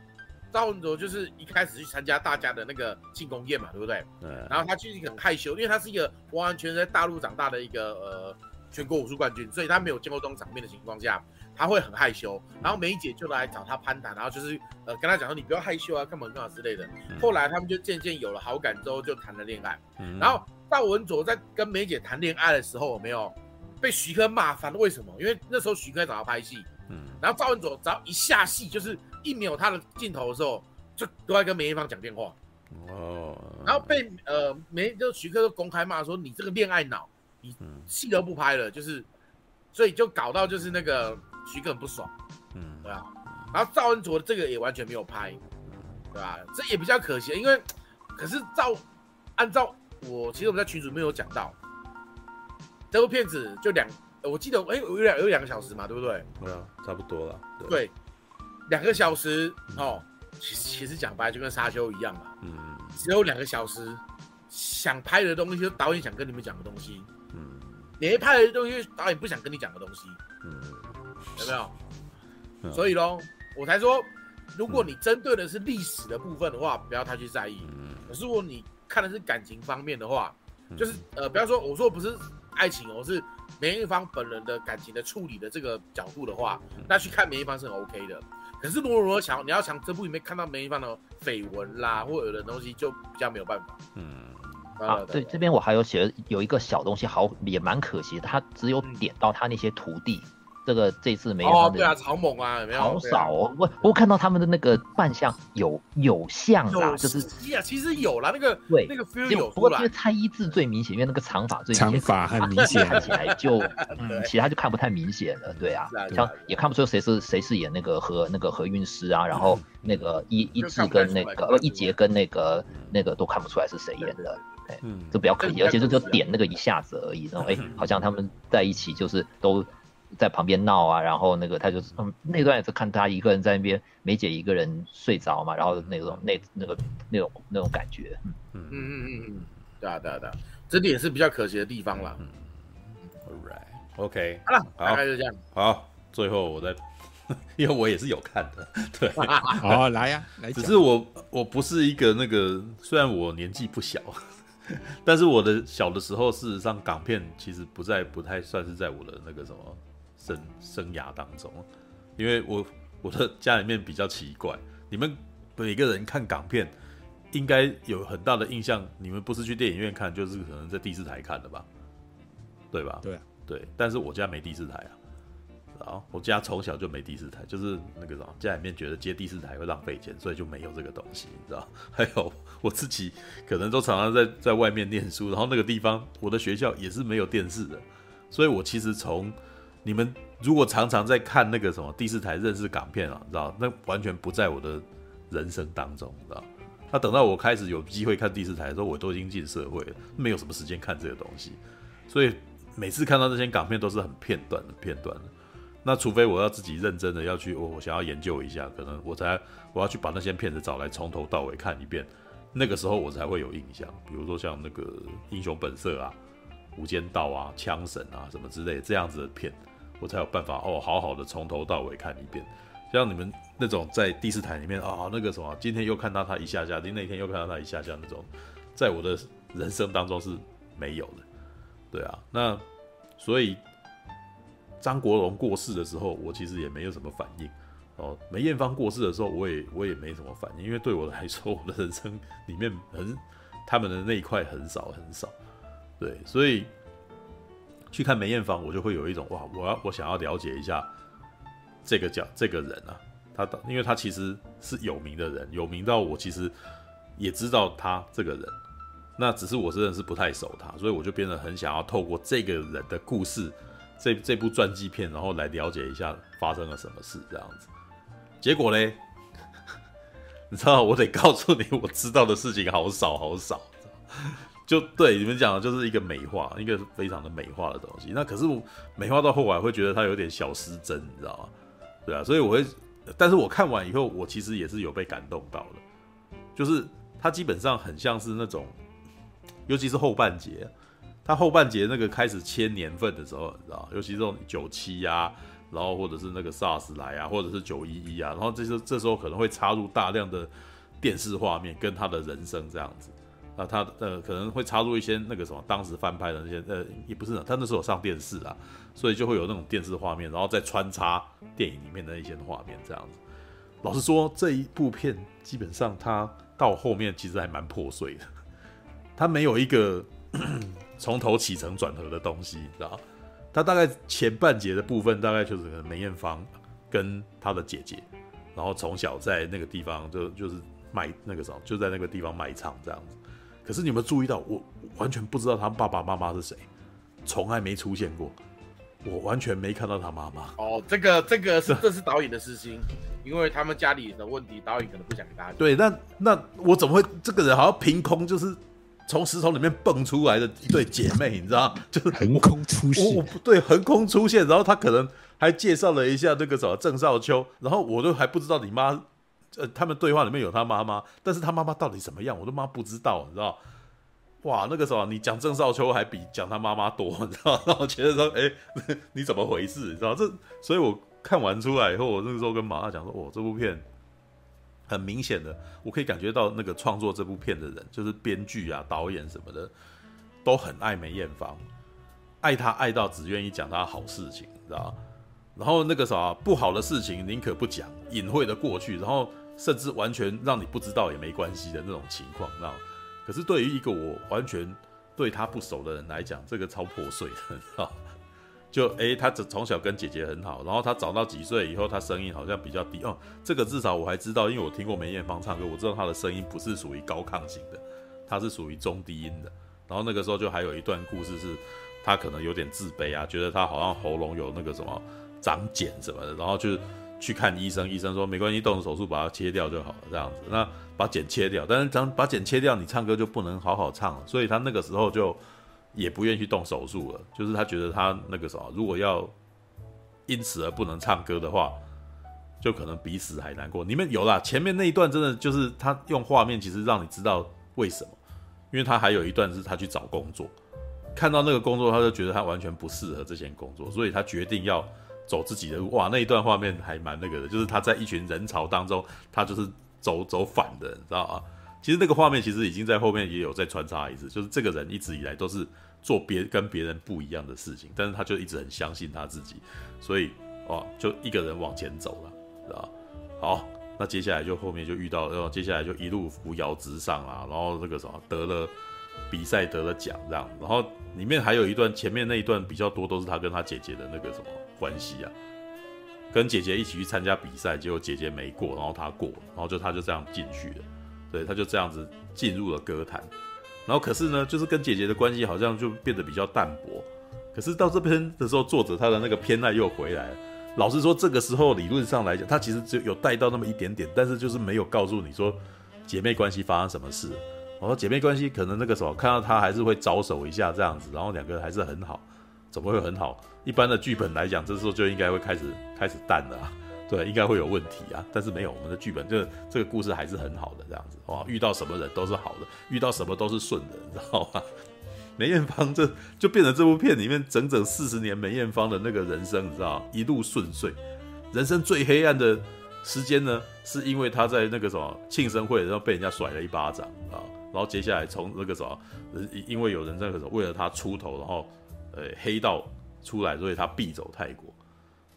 赵文卓就是一开始去参加大家的那个庆功宴嘛，对不对？对。然后他就是一个很害羞，因为他是一个完完全全在大陆长大的一个呃全国武术冠军，所以他没有见过这种场面的情况下。他会很害羞，然后梅姐就来找他攀谈，然后就是呃跟他讲说，你不要害羞啊，干嘛干嘛之类的。后来他们就渐渐有了好感，之后就谈了恋爱。然后赵文卓在跟梅姐谈恋爱的时候，有没有被徐克骂翻？为什么？因为那时候徐克找他拍戏，然后赵文卓只要一下戏，就是一秒他的镜头的时候，就都在跟梅艳芳讲电话。哦，然后被呃梅就徐克就公开骂说，你这个恋爱脑，你戏都不拍了，就是所以就搞到就是那个。徐克很不爽，嗯，对啊，然后赵恩卓这个也完全没有拍，对吧？这也比较可惜，因为可是赵按照我其实我们在群组里面有讲到，这部片子就两，我记得哎有两有两个小时嘛，对不对？对啊，差不多了。对，两个小时哦，其实其实讲白就跟沙丘一样嘛，嗯，只有两个小时，想拍的东西就导演想跟你们讲的东西，嗯，没拍的东西导演不想跟你讲的东西，嗯。有没有？嗯、所以喽，我才说，如果你针对的是历史的部分的话，不要太去在意。嗯、可是如果你看的是感情方面的话，嗯、就是呃，不要说我说不是爱情哦，是梅艳芳本人的感情的处理的这个角度的话，嗯、那去看梅艳芳是很 OK 的。可是如果如果想你要想这部里面看到梅艳芳的绯闻啦，或者有的东西就比较没有办法。嗯，好，对，这边我还有写有一个小东西，好也蛮可惜的，他只有点到他那些徒弟。嗯这个这次没有哦，对啊，草蜢啊，有没有？好少哦，我我看到他们的那个扮相有有像啦，就是其实有啦，那个对那个 feel 有，不过因为蔡一智最明显，因为那个长发最长发很明显，看起来就嗯，其他就看不太明显了，对啊，像也看不出谁是谁是演那个何那个何韵诗啊，然后那个一一智跟那个呃一杰跟那个那个都看不出来是谁演的，哎，这比较可惜，而且就就点那个一下子而已，然后哎，好像他们在一起就是都。在旁边闹啊，然后那个他就嗯那段也是看他一个人在那边，梅姐一个人睡着嘛，然后那种那那个那种那种感觉，嗯嗯嗯嗯嗯，对啊对啊对啊，这点是比较可惜的地方啦。嗯，All right，OK，好了，大概就这样。好，最后我再，因为我也是有看的，对，好来呀，来，只是我我不是一个那个，虽然我年纪不小。但是我的小的时候，事实上港片其实不在，不太算是在我的那个什么生生涯当中，因为我我的家里面比较奇怪，你们每个人看港片应该有很大的印象，你们不是去电影院看，就是可能在第四台看的吧，对吧？对啊，对，但是我家没第四台啊。啊，我家从小就没第四台，就是那个什么，家里面觉得接第四台会浪费钱，所以就没有这个东西，你知道？还有我自己可能都常常在在外面念书，然后那个地方我的学校也是没有电视的，所以我其实从你们如果常常在看那个什么第四台认识港片啊，你知道？那完全不在我的人生当中，你知道？那等到我开始有机会看第四台的时候，我都已经进社会了，没有什么时间看这个东西，所以每次看到这些港片都是很片段的片段的。那除非我要自己认真的要去，我我想要研究一下，可能我才我要去把那些片子找来从头到尾看一遍，那个时候我才会有印象。比如说像那个《英雄本色》啊，《无间道》啊，《枪神》啊什么之类这样子的片，我才有办法哦，好好的从头到尾看一遍。像你们那种在第四台里面啊、那个什么，今天又看到他一下下，那天又看到他一下下那种，在我的人生当中是没有的。对啊，那所以。张国荣过世的时候，我其实也没有什么反应。哦，梅艳芳过世的时候，我也我也没什么反应，因为对我来说，我的人生里面很他们的那一块很少很少。对，所以去看梅艳芳，我就会有一种哇，我要我想要了解一下这个叫这个人啊，他的因为他其实是有名的人，有名到我其实也知道他这个人，那只是我真的是不太熟他，所以我就变得很想要透过这个人的故事。这这部传记片，然后来了解一下发生了什么事，这样子。结果嘞，你知道，我得告诉你，我知道的事情好少好少。就对你们讲的，就是一个美化，一个非常的美化的东西。那可是我美化到后来，会觉得它有点小失真，你知道吗？对啊，所以我会，但是我看完以后，我其实也是有被感动到的。就是它基本上很像是那种，尤其是后半节。他后半节那个开始切年份的时候，你知道，尤其这种九七呀，然后或者是那个 SARS 来啊，或者是九一一啊，然后这时这时候可能会插入大量的电视画面跟他的人生这样子，那他呃可能会插入一些那个什么当时翻拍的那些呃也不是，他那时候上电视啊，所以就会有那种电视画面，然后再穿插电影里面的一些画面这样子。老实说，这一部片基本上它到后面其实还蛮破碎的，它没有一个。从头起承转合的东西，你知道？他大概前半节的部分，大概就是梅艳芳跟他的姐姐，然后从小在那个地方就就是卖那个什么，就在那个地方卖唱这样子。可是你们注意到，我完全不知道他爸爸妈妈是谁，从来没出现过，我完全没看到他妈妈。哦，这个这个是这是导演的私心，因为他们家里的问题，导演可能不想给大家。对，那那我怎么会这个人好像凭空就是？从石头里面蹦出来的一对姐妹，你知道，就是横空出现。我不对，横空出现，然后他可能还介绍了一下那个什么郑少秋，然后我都还不知道你妈，呃，他们对话里面有他妈妈，但是他妈妈到底怎么样，我都妈不知道，你知道？哇，那个时候你讲郑少秋还比讲他妈妈多，你知道？然后我觉得说，哎、你怎么回事？你知道这？所以我看完出来以后，我那个时候跟马大讲说，哦，这部片。很明显的，我可以感觉到那个创作这部片的人，就是编剧啊、导演什么的，都很爱梅艳芳，爱她爱到只愿意讲她好事情，你知道？然后那个啥不好的事情宁可不讲，隐晦的过去，然后甚至完全让你不知道也没关系的那种情况，那？可是对于一个我完全对他不熟的人来讲，这个超破碎的，知道？就诶、欸，他从小跟姐姐很好，然后他长到几岁以后，他声音好像比较低哦。这个至少我还知道，因为我听过梅艳芳唱歌，我知道她的声音不是属于高亢型的，她是属于中低音的。然后那个时候就还有一段故事是，她可能有点自卑啊，觉得她好像喉咙有那个什么长茧什么的，然后就去看医生，医生说没关系，动手术把它切掉就好了，这样子。那把茧切掉，但是咱把茧切掉，你唱歌就不能好好唱了，所以他那个时候就。也不愿意去动手术了，就是他觉得他那个什么，如果要因此而不能唱歌的话，就可能比死还难过。你们有啦，前面那一段真的就是他用画面，其实让你知道为什么，因为他还有一段是他去找工作，看到那个工作，他就觉得他完全不适合这件工作，所以他决定要走自己的路。哇，那一段画面还蛮那个的，就是他在一群人潮当中，他就是走走反的，你知道吗？其实那个画面其实已经在后面也有再穿插一次，就是这个人一直以来都是做别跟别人不一样的事情，但是他就一直很相信他自己，所以哇，就一个人往前走了，知道？好，那接下来就后面就遇到，然后接下来就一路扶摇直上啊，然后这个什么得了比赛得了奖这样，然后里面还有一段前面那一段比较多都是他跟他姐姐的那个什么关系啊，跟姐姐一起去参加比赛，结果姐姐没过，然后他过，然后就他就这样进去了。对，他就这样子进入了歌坛，然后可是呢，就是跟姐姐的关系好像就变得比较淡薄。可是到这边的时候，作者他的那个偏爱又回来了。老实说，这个时候理论上来讲，他其实只有带到那么一点点，但是就是没有告诉你说姐妹关系发生什么事。我说姐妹关系可能那个时候看到他还是会招手一下这样子，然后两个人还是很好，怎么会很好？一般的剧本来讲，这时候就应该会开始开始淡了。对，应该会有问题啊，但是没有，我们的剧本就这个故事还是很好的这样子哇，遇到什么人都是好的，遇到什么都是顺的，你知道吗？梅艳芳这就变成这部片里面整整四十年梅艳芳的那个人生，你知道一路顺遂，人生最黑暗的时间呢，是因为他在那个什么庆生会，然后被人家甩了一巴掌啊，然后接下来从那个什么，因为有人在那个什么为了他出头，然后呃黑道出来，所以他必走泰国，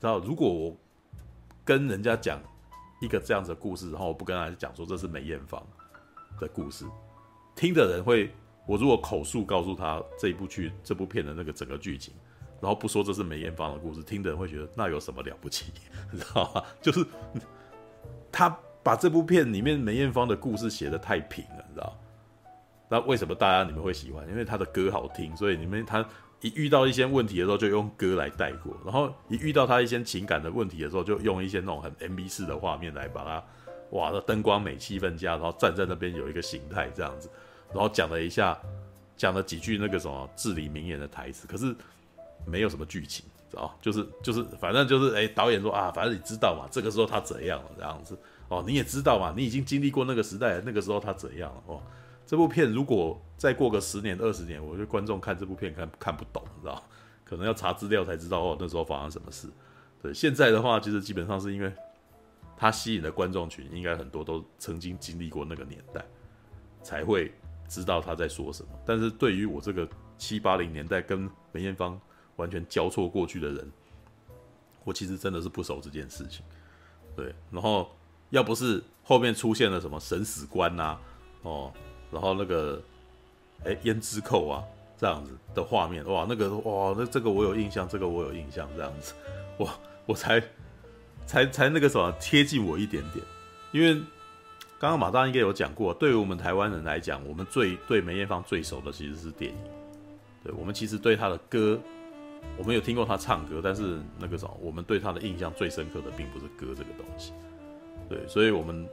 然后如果我。跟人家讲一个这样子的故事，然后我不跟人家讲说这是梅艳芳的故事，听的人会，我如果口述告诉他这一部剧这部片的那个整个剧情，然后不说这是梅艳芳的故事，听的人会觉得那有什么了不起，你知道吗？就是他把这部片里面梅艳芳的故事写得太平了，你知道？那为什么大家你们会喜欢？因为他的歌好听，所以你们他。一遇到一些问题的时候，就用歌来带过；然后一遇到他一些情感的问题的时候，就用一些那种很 MV 式的画面来把它，哇，那灯光美、气氛佳，然后站在那边有一个形态这样子，然后讲了一下，讲了几句那个什么至理名言的台词，可是没有什么剧情，知道就是就是，反正就是，哎，导演说啊，反正你知道嘛，这个时候他怎样了这样子，哦，你也知道嘛，你已经经历过那个时代，那个时候他怎样了哦。这部片如果再过个十年二十年，我觉得观众看这部片看看不懂，你知道？可能要查资料才知道哦，那时候发生什么事。对，现在的话，其实基本上是因为他吸引的观众群应该很多都曾经经历过那个年代，才会知道他在说什么。但是对于我这个七八零年代跟梅艳芳完全交错过去的人，我其实真的是不熟这件事情。对，然后要不是后面出现了什么审死官呐，哦。然后那个，哎，胭脂扣啊，这样子的画面，哇，那个哇，那这个我有印象，这个我有印象，这样子，哇，我才才才那个什么贴近我一点点，因为刚刚马大应该有讲过，对于我们台湾人来讲，我们最对梅艳芳最熟的其实是电影，对，我们其实对她的歌，我们有听过她唱歌，但是那个什么，我们对她的印象最深刻的并不是歌这个东西，对，所以我们，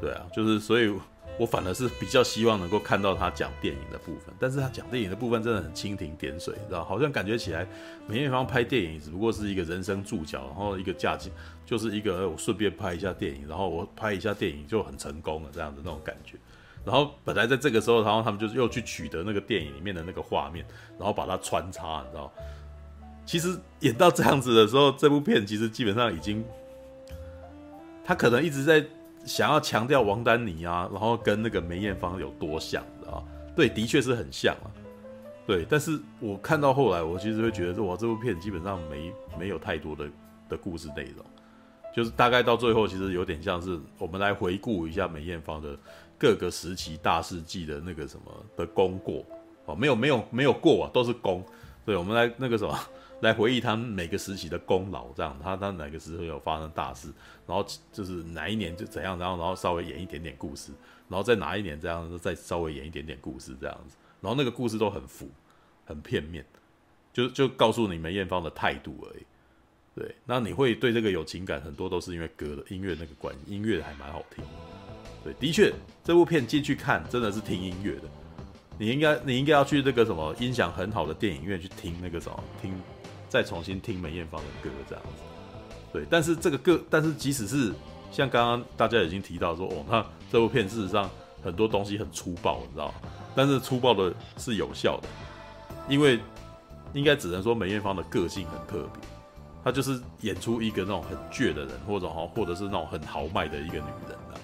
对啊，就是所以。我反而是比较希望能够看到他讲电影的部分，但是他讲电影的部分真的很蜻蜓点水，知道？好像感觉起来梅艳芳拍电影只不过是一个人生注脚，然后一个嫁接，就是一个我顺便拍一下电影，然后我拍一下电影就很成功了这样的那种感觉。然后本来在这个时候，然后他们就是又去取得那个电影里面的那个画面，然后把它穿插，你知道？其实演到这样子的时候，这部片其实基本上已经，他可能一直在。想要强调王丹妮啊，然后跟那个梅艳芳有多像啊？对，的确是很像啊。对，但是我看到后来，我其实会觉得说，哇，这部片基本上没没有太多的的故事内容，就是大概到最后，其实有点像是我们来回顾一下梅艳芳的各个时期大事记的那个什么的功过啊，没有没有没有过啊，都是功。对，我们来那个什么。来回忆他们每个时期的功劳，这样他他哪个时候有发生大事，然后就是哪一年就怎样，然后然后稍微演一点点故事，然后在哪一年这样再稍微演一点点故事这样子，然后那个故事都很浮，很片面，就就告诉你梅艳芳的态度而已。对，那你会对这个有情感，很多都是因为歌的音乐那个关，音乐还蛮好听。对，的确这部片进去看真的是听音乐的，你应该你应该要去那个什么音响很好的电影院去听那个什么听。再重新听梅艳芳的歌这样子。对，但是这个歌，但是即使是像刚刚大家已经提到说，哦，那这部片事实上很多东西很粗暴，你知道，但是粗暴的是有效的，因为应该只能说梅艳芳的个性很特别，她就是演出一个那种很倔的人，或者哈，或者是那种很豪迈的一个女人啊。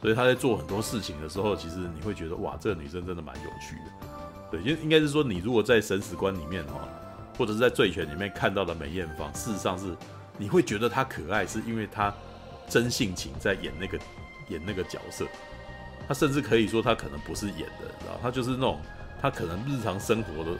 所以她在做很多事情的时候，其实你会觉得哇，这个女生真的蛮有趣的。对，因应该是说，你如果在《审死官》里面哈，或者是在《醉拳》里面看到的梅艳芳，事实上是你会觉得她可爱，是因为她真性情在演那个演那个角色。她甚至可以说，她可能不是演的，知道？她就是那种，她可能日常生活的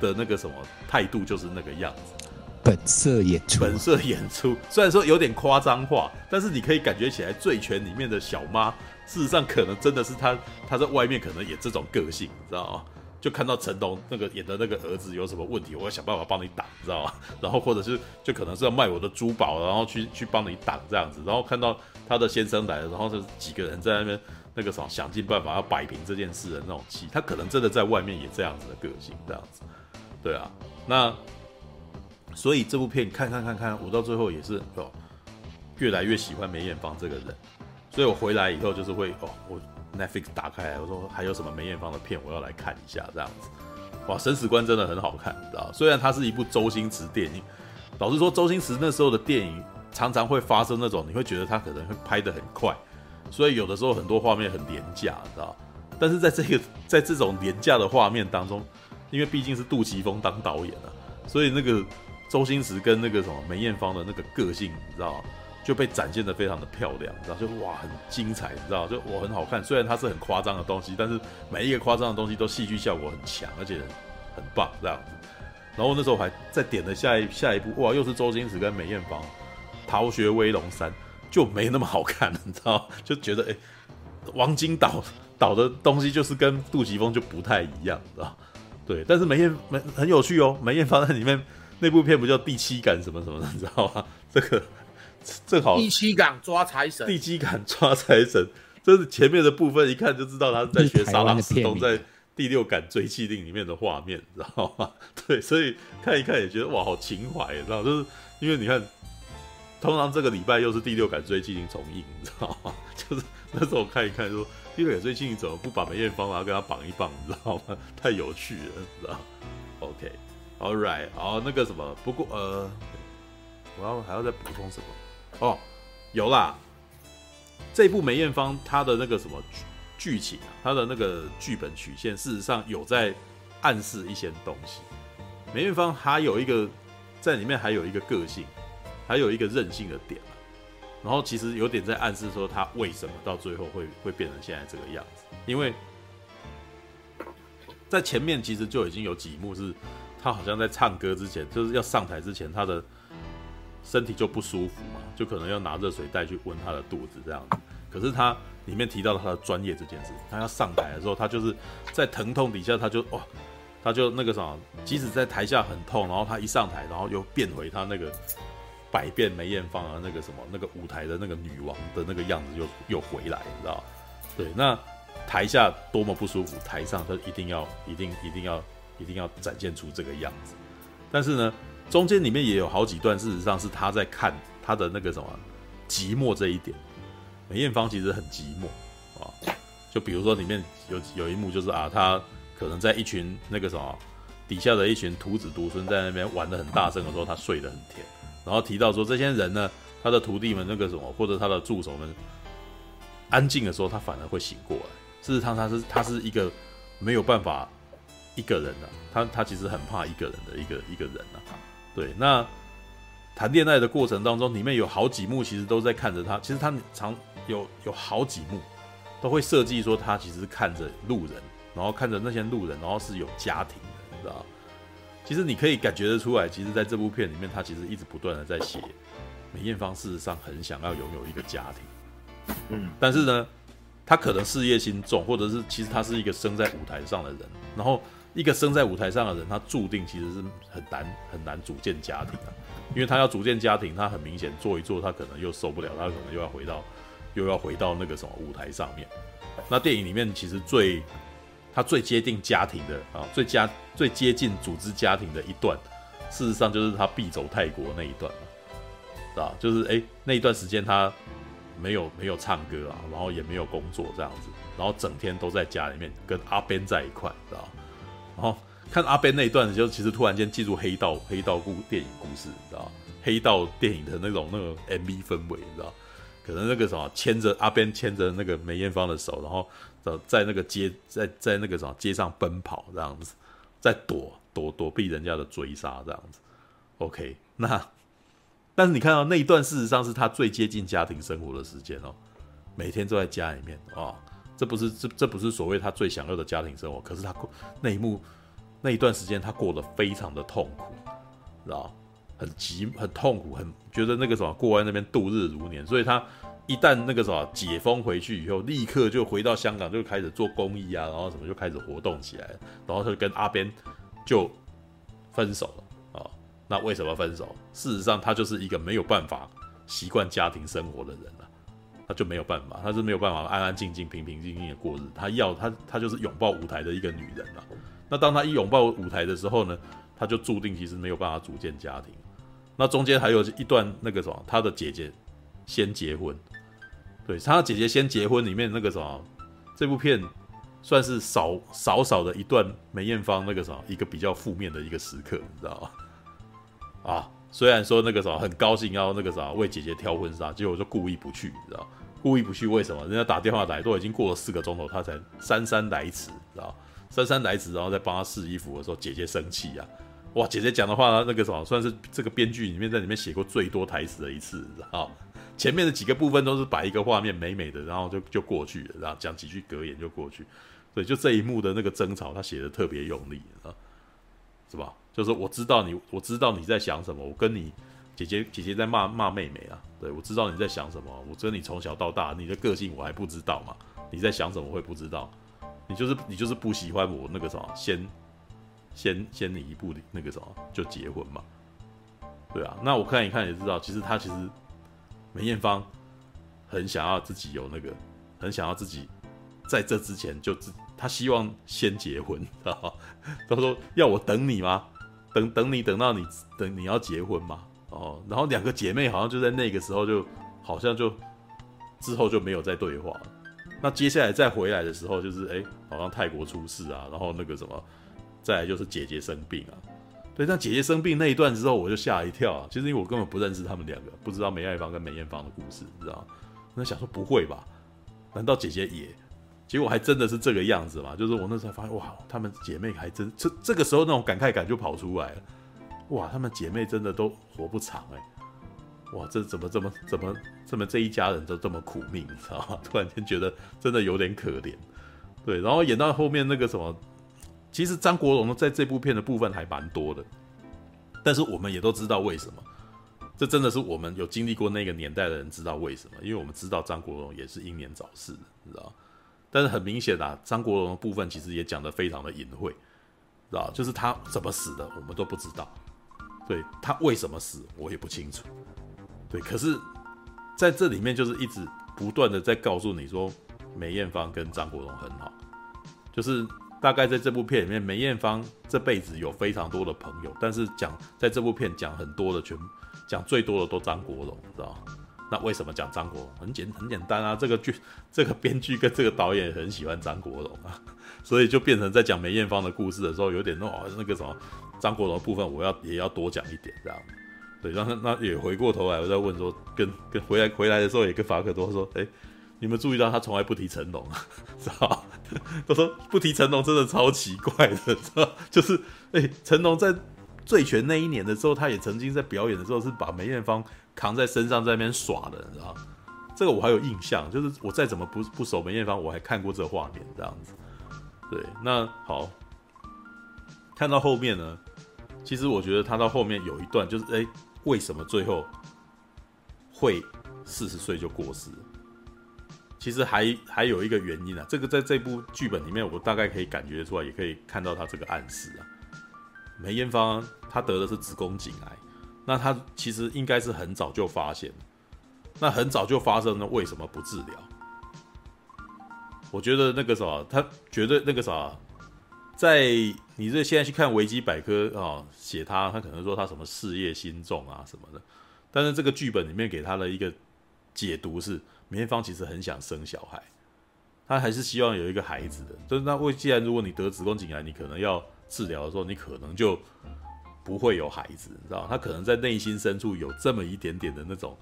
的那个什么态度就是那个样子，本色演出，本色演出。虽然说有点夸张化，但是你可以感觉起来，《醉拳》里面的小妈，事实上可能真的是她，她在外面可能也这种个性，你知道吗？就看到成龙那个演的那个儿子有什么问题，我要想办法帮你挡，知道吗？然后或者是就可能是要卖我的珠宝，然后去 去帮你挡这样子。然后看到他的先生来了，然后是几个人在那边那个什么想尽办法要摆平这件事的那种气。他可能真的在外面也这样子的个性，这样子。对啊，那所以这部片看看看看，我到最后也是哦，越来越喜欢梅艳芳这个人。所以我回来以后就是会哦我。Netflix 打开来，我说还有什么梅艳芳的片，我要来看一下，这样子。哇，审死官真的很好看，你知道？虽然它是一部周星驰电影，老实说，周星驰那时候的电影常常会发生那种，你会觉得他可能会拍得很快，所以有的时候很多画面很廉价，你知道？但是在这个 在这种廉价的画面当中，因为毕竟是杜琪峰当导演啊，所以那个周星驰跟那个什么梅艳芳的那个个性，你知道？就被展现得非常的漂亮，你知道，就哇很精彩，你知道，就我很好看。虽然它是很夸张的东西，但是每一个夸张的东西都戏剧效果很强，而且很棒这样子。然后那时候还再点了下一下一部，哇，又是周星驰跟梅艳芳，《逃学威龙三》，就没那么好看了，你知道，就觉得哎、王晶导导的东西就是跟杜琪峰就不太一样，知道？对，但是梅艳梅很有趣哦，梅艳芳在里面那部片不叫第七感什么什么的，你知道吗？这个。正好第七感抓财神，第七感抓财神，这是前面的部分，一看就知道他是在学沙拉斯东在第六感追缉令里面的画面，知道吗？对，所以看一看也觉得哇，好情怀，知道？就是因为你看，通常这个礼拜又是第六感追缉令重映，你知道吗？就是那时候看一看说，第六感追缉令怎么不把梅艳芳啊跟他绑一绑，你知道吗？太有趣了，你知道？OK，All right，好，那个什么，不过呃，我要还要再补充什么？哦，有啦，这部梅艳芳她的那个什么剧剧情啊，她的那个剧本曲线，事实上有在暗示一些东西。梅艳芳她有一个在里面还有一个个性，还有一个任性的点啊，然后其实有点在暗示说她为什么到最后会会变成现在这个样子，因为在前面其实就已经有几幕是她好像在唱歌之前，就是要上台之前，她的。身体就不舒服嘛，就可能要拿热水袋去温他的肚子这样子。可是他里面提到了他的专业这件事，他要上台的时候，他就是在疼痛底下，他就哇，他就那个什么，即使在台下很痛，然后他一上台，然后又变回他那个百变梅艳芳啊，那个什么那个舞台的那个女王的那个样子又又回来，你知道？对，那台下多么不舒服，台上他一定要一定一定要一定要展现出这个样子。但是呢，中间里面也有好几段，事实上是他在看他的那个什么寂寞这一点。梅艳芳其实很寂寞啊，就比如说里面有有一幕就是啊，他可能在一群那个什么底下的一群徒子徒孙在那边玩得很大声的时候，他睡得很甜。然后提到说这些人呢，他的徒弟们那个什么或者他的助手们安静的时候，他反而会醒过来。事实上，他是他是一个没有办法一个人的，他他其实很怕一个人的一个一个人啊。对，那谈恋爱的过程当中，里面有好几幕，其实都在看着他。其实他常有有好几幕，都会设计说他其实是看着路人，然后看着那些路人，然后是有家庭的，你知道？其实你可以感觉得出来，其实在这部片里面，他其实一直不断的在写梅艳芳事实上很想要拥有一个家庭，嗯，但是呢，他可能事业心重，或者是其实他是一个生在舞台上的人，然后。一个生在舞台上的人，他注定其实是很难很难组建家庭的，因为他要组建家庭，他很明显做一做，他可能又受不了，他可能又要回到又要回到那个什么舞台上面。那电影里面其实最他最接近家庭的啊，最家最接近组织家庭的一段，事实上就是他必走泰国那一段嘛，啊，就是哎、那一段时间他没有没有唱歌啊，然后也没有工作这样子，然后整天都在家里面跟阿边在一块，知道？哦看阿贝那一段，就其实突然间进入黑道黑道故电影故事，你知道？黑道电影的那种那个 MV 氛围，你知道？可能那个什么牵着阿 Ben 牵着那个梅艳芳的手，然后在在那个街在在那个什么街上奔跑这样子，在躲躲躲避人家的追杀这样子。OK，那但是你看到那一段，事实上是他最接近家庭生活的时间哦，每天都在家里面啊、哦，这不是这这不是所谓他最享乐的家庭生活，可是他过那一幕那一段时间他过得非常的痛苦，知道？很急，很痛苦，很觉得那个什么过在那边度日如年，所以他一旦那个什么解封回去以后，立刻就回到香港，就开始做公益啊，然后什么就开始活动起来，然后他就跟阿边就分手了啊。那为什么分手？事实上，他就是一个没有办法习惯家庭生活的人了，他就没有办法，他是没有办法安安静静、平平静静的过日。他要他他就是拥抱舞台的一个女人了。那当他一拥抱舞台的时候呢，他就注定其实没有办法组建家庭。那中间还有一段那个什么，他的姐姐先结婚，对，他姐姐先结婚里面那个什么，这部片算是少少少的一段梅艳芳那个什么一个比较负面的一个时刻，你知道吗？啊，虽然说那个什么很高兴要那个什么为姐姐挑婚纱，结果就故意不去，你知道？故意不去为什么？人家打电话来都已经过了四个钟头，他才姗姗来迟，知道？姗姗来迟，然后再帮他试衣服的时候，姐姐生气呀。哇，姐姐讲的话，那个什么，算是这个编剧里面在里面写过最多台词的一次，知道？前面的几个部分都是摆一个画面美美的，然后就就过去了，然后讲几句格言就过去。所以就这一幕的那个争吵，他写的特别用力，啊，是吧？就是我知道你，我知道你在想什么。我跟你姐姐姐姐在骂骂妹妹啊，对，我知道你在想什么。我跟你从小到大，你的个性我还不知道嘛？你在想什么我会不知道？你就是你就是不喜欢我那个什么先。先先你一步的那个什么就结婚嘛，对啊，那我看一看也知道，其实他其实梅艳芳很想要自己有那个，很想要自己在这之前就自，他希望先结婚，知道吗？他说要我等你吗？等等你等到你等你要结婚吗？哦，然后两个姐妹好像就在那个时候就好像就之后就没有再对话了。那接下来再回来的时候就是哎，好像泰国出事啊，然后那个什么。再来就是姐姐生病啊，对，但姐姐生病那一段之后，我就吓一跳。其实因为我根本不认识他们两个，不知道梅爱芳跟梅艳芳的故事，你知道吗？那想说不会吧？难道姐姐也？结果还真的是这个样子嘛？就是我那时候发现，哇，她们姐妹还真这这个时候那种感慨感就跑出来了。哇，她们姐妹真的都活不长哎、哇，这怎么这么怎么这么这一家人都这么苦命，你知道吗？突然间觉得真的有点可怜。对，然后演到后面那个什么。其实张国荣在这部片的部分还蛮多的，但是我们也都知道为什么，这真的是我们有经历过那个年代的人知道为什么，因为我们知道张国荣也是英年早逝的，你知道？但是很明显啊，张国荣的部分其实也讲得非常的隐晦，知道？就是他怎么死的，我们都不知道，对，他为什么死，我也不清楚，对。可是在这里面就是一直不断的在告诉你说，梅艳芳跟张国荣很好，就是。大概在这部片里面，梅艳芳这辈子有非常多的朋友，但是讲在这部片讲很多的全讲最多的都张国荣，知道？那为什么讲张国荣？很简很简单啊，这个剧这个编剧跟这个导演很喜欢张国荣啊，所以就变成在讲梅艳芳的故事的时候，有点那那个什么张国荣部分，我要也要多讲一点这样。对，然后那也回过头来，我在问说，跟跟回来回来的时候也跟法克多说，哎。你们注意到他从来不提成龙啊，知道他 说不提成龙真的超奇怪的，知道 就是哎、成龙在醉拳那一年的时候，他也曾经在表演的时候是把梅艳芳扛在身上在那边耍的，你知道这个我还有印象，就是我再怎么不不熟梅艳芳，我还看过这画面这样子。对，那好，看到后面呢，其实我觉得他到后面有一段就是哎、为什么最后会四十岁就过世？其实还还有一个原因啊，这个在这部剧本里面，我大概可以感觉出来，也可以看到他这个暗示啊。梅艳芳她得的是子宫颈癌，那她其实应该是很早就发现，那很早就发生了，为什么不治疗？我觉得那个啥，他绝对那个啥，在你这现在去看维基百科啊，写他，他可能说他什么事业心重啊什么的，但是这个剧本里面给他的一个解读是，梅艳芳其实很想生小孩，他还是希望有一个孩子的。就是那为既然如果你得子宫颈癌，你可能要治疗的时候，你可能就不会有孩子，你知道？他可能在内心深处有这么一点点的那种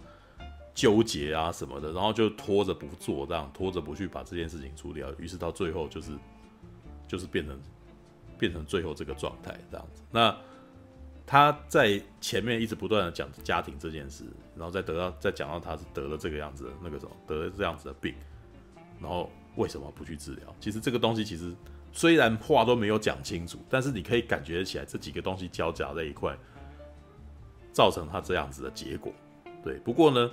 纠结啊什么的，然后就拖着不做，这样拖着不去把这件事情处理掉，于是到最后就是就是变成。变成最后这个状态这样子，那他在前面一直不断的讲家庭这件事，然后再得到再讲到他是得了这个样子的那个什么得了这样子的病，然后为什么不去治疗？其实这个东西其实虽然话都没有讲清楚，但是你可以感觉起来这几个东西交杂在一块，造成他这样子的结果。对，不过呢，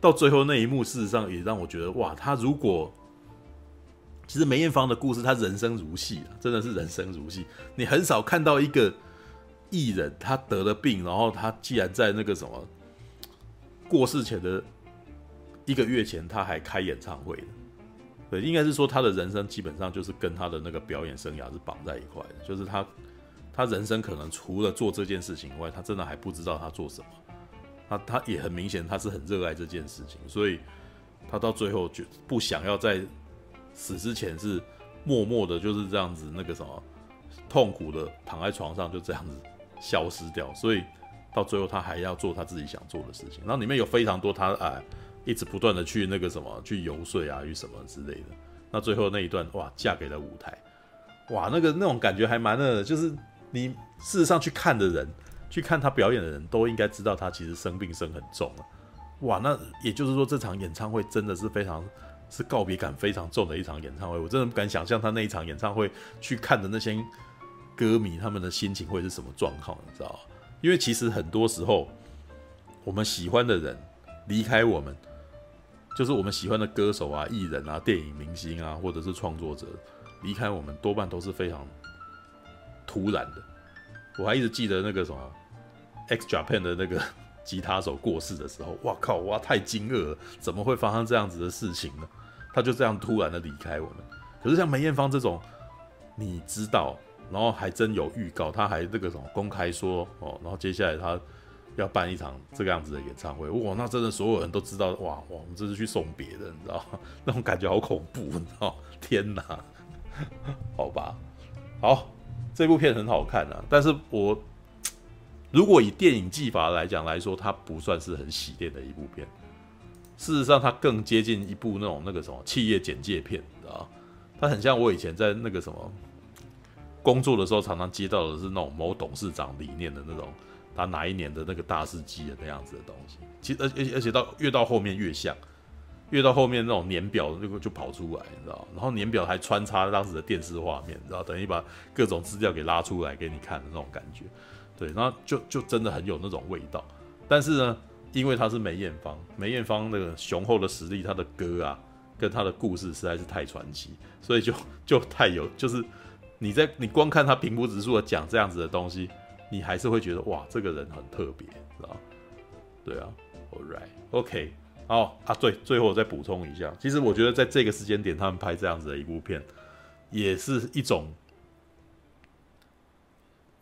到最后那一幕，事实上也让我觉得哇，他如果。其实梅艳芳的故事，她人生如戏啊，真的是人生如戏。你很少看到一个艺人，他得了病，然后他既然在那个什么过世前的一个月前，他还开演唱会的。对，应该是说他的人生基本上就是跟他的那个表演生涯是绑在一块的。就是他，他人生可能除了做这件事情以外，他真的还不知道他做什么。他他也很明显，他是很热爱这件事情，所以他到最后就不想要再。死之前是默默的，就是这样子，那个什么痛苦的躺在床上，就这样子消失掉。所以到最后，他还要做他自己想做的事情。然后里面有非常多他哎，一直不断的去那个什么去游说啊，与什么之类的。那最后那一段哇，嫁给了舞台，哇，那个那种感觉还蛮那，就是你事实上去看的人，去看他表演的人都应该知道他其实生病生很重了。哇，那也就是说这场演唱会真的是非常。是告别感非常重的一场演唱会，我真的不敢想象他那一场演唱会去看的那些歌迷他们的心情会是什么状况，你知道？因为其实很多时候，我们喜欢的人离开我们，就是我们喜欢的歌手啊、艺人啊、电影明星啊，或者是创作者离开我们，多半都是非常突然的。我还一直记得那个什么 X Japan 的那个。吉他手过世的时候，哇靠，哇太惊愕了，怎么会发生这样子的事情呢？他就这样突然的离开我们。可是像梅艳芳这种，你知道，然后还真有预告，他还那个什么公开说哦，然后接下来他要办一场这个样子的演唱会，哇，那真的所有人都知道，哇，我们这是去送别的，你知道 那种感觉好恐怖，你知道天哪，好吧，好，这部片很好看啊，但是我。如果以电影技法来讲来说，它不算是很洗练的一部片。事实上，它更接近一部那种那个什么企业简介片，你知道？它很像我以前在那个什么工作的时候，常常接到的是那种某董事长理念的那种，他哪一年的那个大事记的那样子的东西。其实，而而而且到越到后面越像，越到后面那种年表就就跑出来，你知道？然后年表还穿插当时的电视画面，你知道等于把各种资料给拉出来给你看的那种感觉。对，然后就就真的很有那种味道，但是呢，因为他是梅艳芳，梅艳芳那个雄厚的实力，他的歌啊，跟他的故事实在是太传奇，所以就就太有，就是你在你光看他平铺直叙的讲这样子的东西，你还是会觉得哇，这个人很特别，知道？对啊，All right，OK，好啊，对，最后我再补充一下，其实我觉得在这个时间点，他们拍这样子的一部片，也是一种。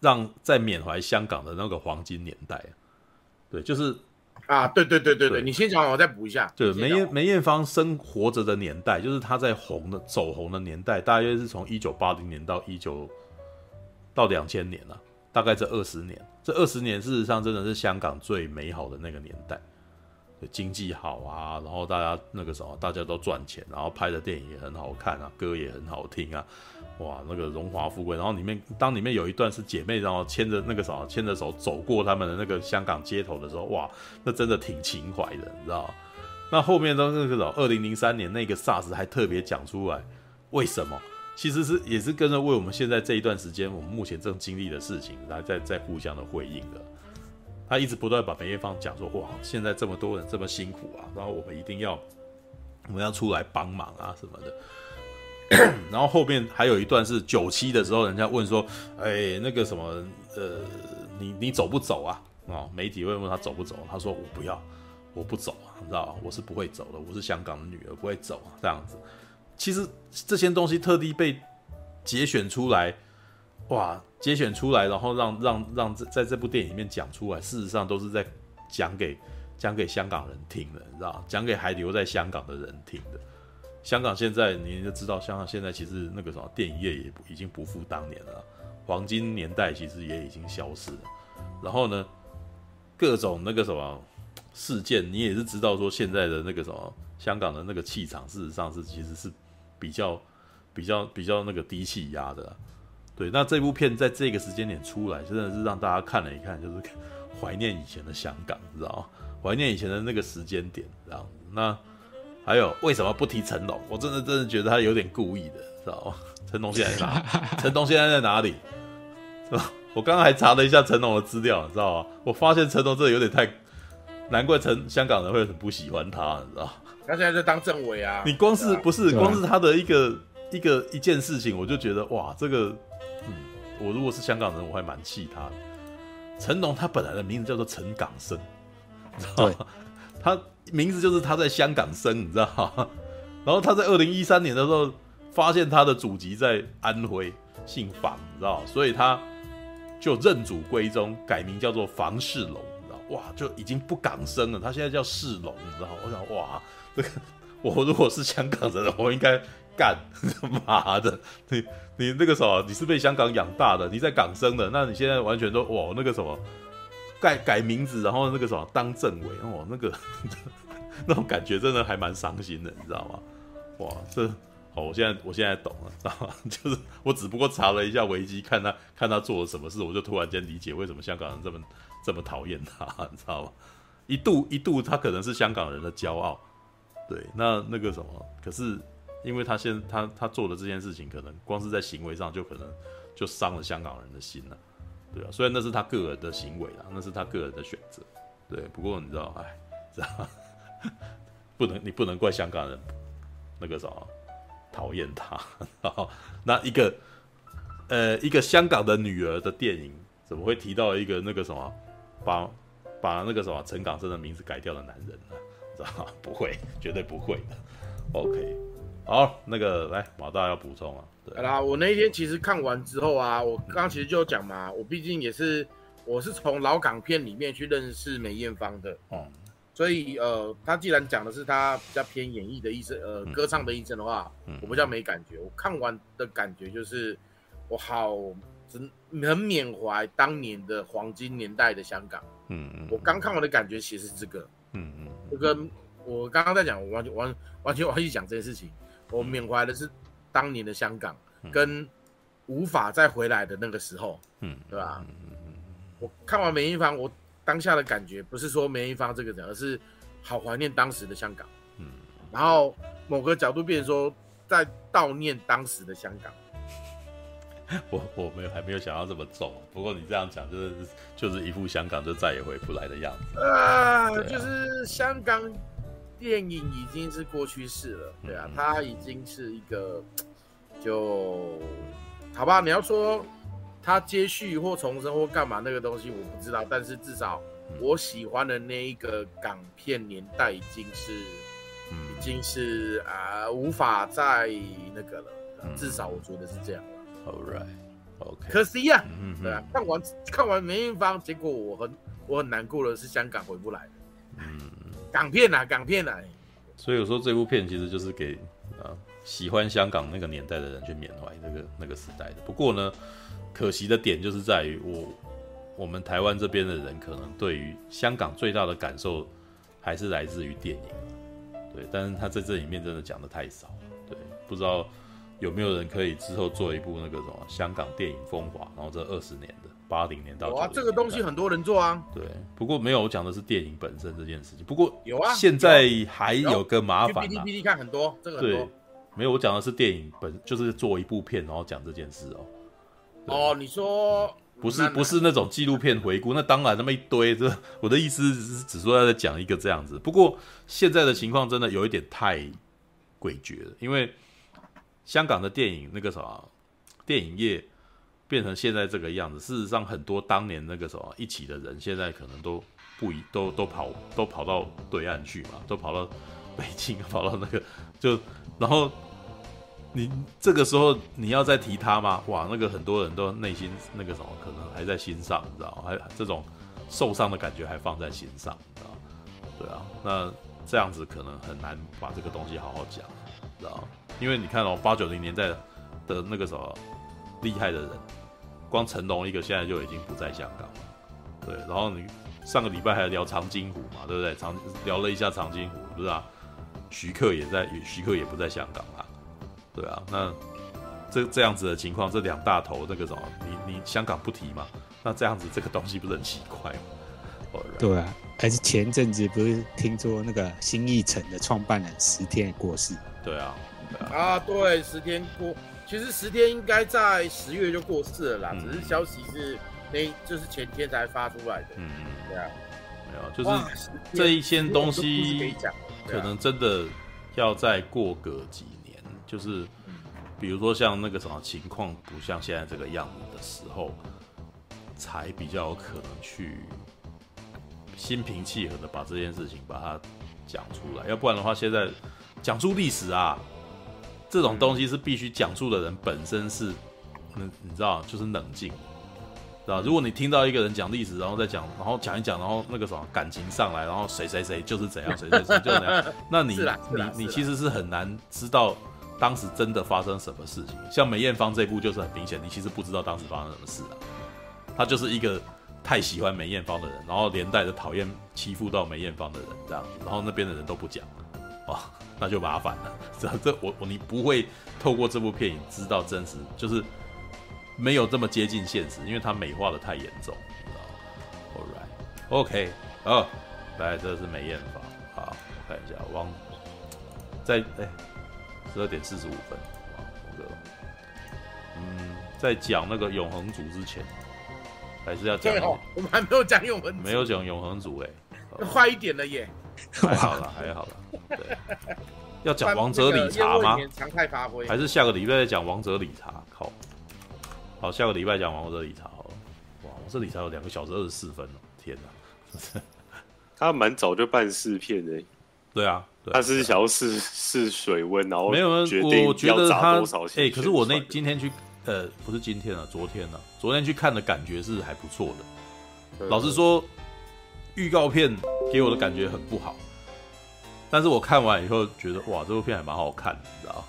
让在缅怀香港的那个黄金年代，对，就是啊，对对对对对，你先讲，我再补一下。对，梅艳梅艳芳生活着的年代，就是她在红的走红的年代，大约是从一九八零年到一九到两千年了，大概这二十年。这二十年事实上真的是香港最美好的那个年代，经济好啊，然后大家那个什么，大家都赚钱，然后拍的电影也很好看啊，歌也很好听啊。哇，那个荣华富贵，然后里面当里面有一段是姐妹，然后牵着那个什么，牵着手走过他们的那个香港街头的时候，哇，那真的挺情怀的，你知道？那后面都那个二零零三年那个 SARS 还特别讲出来，为什么？其实是也是跟着为我们现在这一段时间，我们目前正经历的事情来在在互相的回应的。他一直不断把梅艳芳讲说，哇，现在这么多人这么辛苦啊，然后我们一定要我们要出来帮忙啊什么的。然后后面还有一段是九七的时候，人家问说：“哎，那个什么，呃，你你走不走啊？”哦，媒体问问他走不走，他说：“我不要，我不走，你知道我是不会走的，我是香港的女儿，不会走啊。”这样子，其实这些东西特地被节选出来，哇，节选出来，然后让让让这在这部电影里面讲出来，事实上都是在讲给讲给香港人听的，你知道，讲给还留在香港的人听的。香港现在你就知道，香港现在其实那个什么电影业也已经不复当年了，黄金年代其实也已经消失了。然后呢，各种那个什么事件，你也是知道说现在的那个什么香港的那个气场，事实上是其实是比较比较比较那个低气压的。对，那这部片在这个时间点出来，真的是让大家看了一看，就是 怀念以前的香港，你知道吗？怀念以前的那个时间点，这样。那。还有为什么不提成龙？我真的真的觉得他有点故意的，知道吗？成龙现在在哪？成龙现在在哪里？是吧？我刚刚还查了一下成龙的资料，你知道吗？我发现成龙真的有点太……难怪成香港人会很不喜欢他，你知道？他现在在当政委啊！你光是不是光是他的一个一个一件事情，我就觉得哇，这个嗯，我如果是香港人，我还蛮气他的。成龙他本来的名字叫做陈港生，知道吗？他。名字就是他在香港生，你知道吗？然后他在二零一三年的时候发现他的祖籍在安徽，姓房，你知道？所以他就认祖归宗，改名叫做房世龙，你知道？哇，就已经不港生了，他现在叫世龙，你知道？我想，哇，这个我如果是香港人，我应该干 妈的，你你那个什么，你是被香港养大的，你在港生的，那你现在完全都哇那个什么。改改名字，然后那个什么当政委哦，那个 那种感觉真的还蛮伤心的，你知道吗？哇，这好，我现在我现在懂了，知道吗？就是我只不过查了一下维基，看他看他做了什么事，我就突然间理解为什么香港人这么这么讨厌他，你知道吗？一度一度他可能是香港人的骄傲，对，那那个什么，可是因为他现他他做的这件事情，可能光是在行为上就可能就伤了香港人的心了。对啊，虽然那是他个人的行为啦，那是他个人的选择。对，不过你知道，哎，知道不能，你不能怪香港人那个什么讨厌他。然 后那一个呃，一个香港的女儿的电影，怎么会提到一个那个什么把把那个什么陈港生的名字改掉的男人呢？知道吗？不会，绝对不会的。OK。好，那个来马大要补充啊。对好啦，我那一天其实看完之后啊，我刚刚其实就讲嘛，我毕竟也是我是从老港片里面去认识梅艳芳的，哦、嗯，所以呃，他既然讲的是他比较偏演绎的医生，呃，歌唱的医生的话，嗯、我比较没感觉。我看完的感觉就是，我好真很缅怀当年的黄金年代的香港。嗯嗯，我刚看完的感觉其实是这个，嗯嗯，就跟我刚刚在讲，我完全完完全忘记讲这件事情。我缅怀的是当年的香港，跟无法再回来的那个时候，嗯，对吧？我看完梅艳芳，我当下的感觉不是说梅艳芳这个人，而是好怀念当时的香港，嗯。然后某个角度变成说，在悼念当时的香港。我我没有还没有想到这么重，不过你这样讲就是就是一副香港就再也回不来的样子啊，就是香港。电影已经是过去式了，对啊，它已经是一个，就好吧。你要说它接续或重生或干嘛那个东西，我不知道。但是至少我喜欢的那一个港片年代已经是，已经是啊、呃，无法再那个了。至少我觉得是这样了。All right，OK。可惜呀，对啊，看完看完梅艳芳，结果我很我很难过的是香港回不来。嗯。港片啊，港片啊，所以我说这部片其实就是给啊喜欢香港那个年代的人去缅怀那个那个时代的。不过呢，可惜的点就是在于我我们台湾这边的人可能对于香港最大的感受还是来自于电影，对，但是他在这里面真的讲的太少了，对，不知道有没有人可以之后做一部那个什么香港电影风华，然后这二十年的。八零年到九零年，哇，这个东西很多人做啊。对，不过没有我讲的是电影本身这件事情。不过有啊，现在还有个麻烦啊。PPT 看很多，这个很多。对，没有我讲的是电影本，就是做一部片然后讲这件事哦。哦，你说不是不是那种纪录片回顾，那当然那么一堆。这我的意思是只说要讲一个这样子。不过现在的情况真的有一点太诡谲了，因为香港的电影那个什么电影业。变成现在这个样子，事实上很多当年那个什么一起的人，现在可能都不一都都跑都跑到对岸去嘛，都跑到 北京，跑到那个就然后你这个时候你要再提他吗？哇，那个很多人都内心那个什么，可能还在心上，你知道？还这种受伤的感觉还放在心上，你知道？对啊，那这样子可能很难把这个东西好好讲，知道？因为你看哦，八九零年代的那个什么厉害的人，光成龙一个现在就已经不在香港了，对。然后你上个礼拜还聊长津湖嘛，对不对？长聊了一下长津湖，不是啊？徐克也在，徐克也不在香港啊。对啊，那这这样子的情况，这两大头那个什么，你你香港不提嘛？那这样子这个东西不是很奇怪吗？对啊，还是前阵子不是听说那个新艺城的创办人十天过世？对啊，对啊，啊对，十天过，其实十天应该在十月就过世了啦，嗯、只是消息是那就是前天才发出来的。嗯嗯，对啊，没有，就是这一些东西可能真的要再过个几年。就是，比如说像那个什么情况不像现在这个样子的时候，才比较有可能去心平气和的把这件事情把它讲出来。要不然的话，现在讲出历史啊，这种东西是必须讲述的人本身是，嗯，你知道，就是冷静，知道？如果你听到一个人讲历史，然后再讲，然后讲一讲，然后那个什么感情上来，然后谁谁谁就是怎样，谁谁谁就是怎样，那你你你其实是很难知道。当时真的发生什么事情？像梅艳芳这部就是很明显，你其实不知道当时发生什么事啊。他就是一个太喜欢梅艳芳的人，然后连带着讨厌欺负到梅艳芳的人这样，然后那边的人都不讲，哇，那就麻烦了。这这我我你不会透过这部片影知道真实，就是没有这么接近现实，因为它美化的太严重，你知道吗？All right，OK，哦，来，这是梅艳芳，好，我看一下，王在哎。十二点四十五分，哇，那个，嗯，在讲那个永恒族之前，还是要讲、那个。我们还没有讲永恒，没有讲永恒族哎，快一点了耶，还好了，还好了，对，要讲王者理查吗？常态发挥，还是下个礼拜再讲王者理查？靠，好，下个礼拜讲王者理查好了，哇，王者理查有两个小时二十四分哦，天哪，他蛮早就办试片的，对啊。他是想要试试水温，然后没有，决定我觉得他哎、欸，可是我那今天去，呃，不是今天啊，昨天啊，昨天去看的感觉是还不错的。老实说，预告片给我的感觉很不好，但是我看完以后觉得，哇，这部片还蛮好看的，你知道？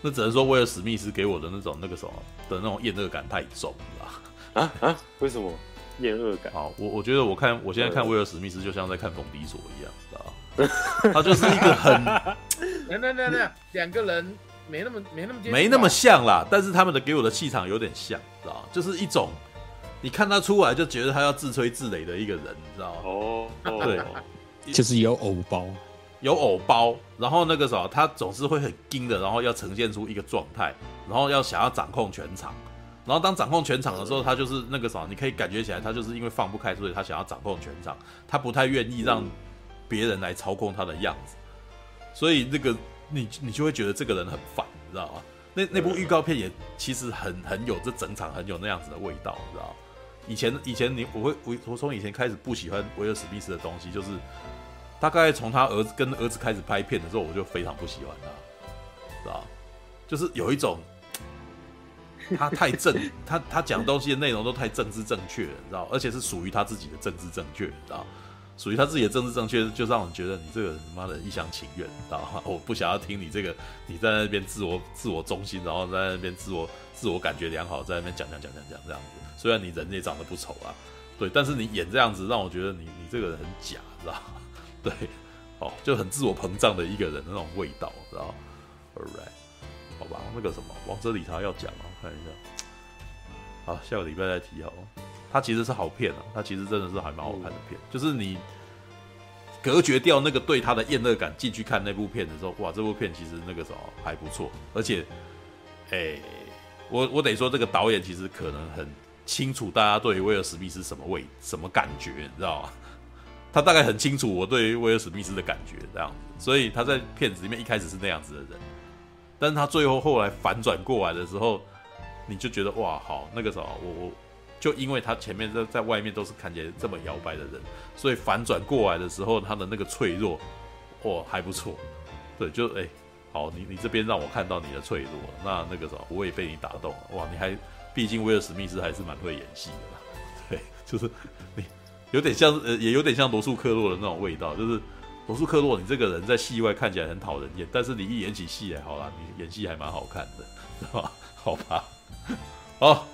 那只能说威尔史密斯给我的那种那个什么的那种厌恶感太重，你知道？啊啊？为什么厌恶感？好，我我觉得我看我现在看威尔史密斯就像在看冯迪索一样，知道？他就是一个很，那那那那两个人没那么没那么没那么像啦，但是他们的给我的气场有点像，知道就是一种，你看他出来就觉得他要自吹自擂的一个人，你知道吗？哦，对，就是有偶包，有偶包，然后那个什么，他总是会很硬的，然后要呈现出一个状态，然后要想要掌控全场，然后当掌控全场的时候，他就是那个什么，你可以感觉起来，他就是因为放不开，所以他想要掌控全场，他不太愿意让。别人来操控他的样子，所以那个你你就会觉得这个人很烦，你知道吗？那那部预告片也其实很很有这整场很有那样子的味道，你知道吗？以前以前你我会我我从以前开始不喜欢威尔史密斯的东西，就是大概从他儿子跟儿子开始拍片的时候，我就非常不喜欢他，知道？就是有一种 他太正，他他讲东西的内容都太政治正确了，你知道，而且是属于他自己的政治正确，你知道。属于他自己的政治正确，就让人觉得你这个人妈的一厢情愿，知道吗？我不想要听你这个，你在那边自我自我中心，然后在那边自我自我感觉良好，在那边讲讲讲讲讲这样子。虽然你人也长得不丑啊，对，但是你演这样子，让我觉得你你这个人很假，知道吗？对，哦，就很自我膨胀的一个人的那种味道，知道吗？Alright，好吧，那个什么王者理查要讲啊，看一下，好，下个礼拜再提好。它其实是好片啊，它其实真的是还蛮好看的片。嗯、就是你隔绝掉那个对他的厌恶感，进去看那部片的时候，哇，这部片其实那个时候还不错。而且，哎、欸，我我得说，这个导演其实可能很清楚大家对于威尔史密斯什么味、什么感觉，你知道吗？他大概很清楚我对于威尔史密斯的感觉，这样子。所以他在片子里面一开始是那样子的人，但是他最后后来反转过来的时候，你就觉得哇，好，那个时候我我。就因为他前面在在外面都是看起来这么摇摆的人，所以反转过来的时候，他的那个脆弱，哦，还不错，对，就哎、好，你你这边让我看到你的脆弱，那那个什么，我也被你打动了。哇，你还，毕竟威尔史密斯还是蛮会演戏的啦。对，就是你有点像，呃，也有点像罗素克洛的那种味道，就是罗素克洛，你这个人在戏外看起来很讨人厌，但是你一演起戏来，好啦，你演戏还蛮好看的，是吧？好吧，好，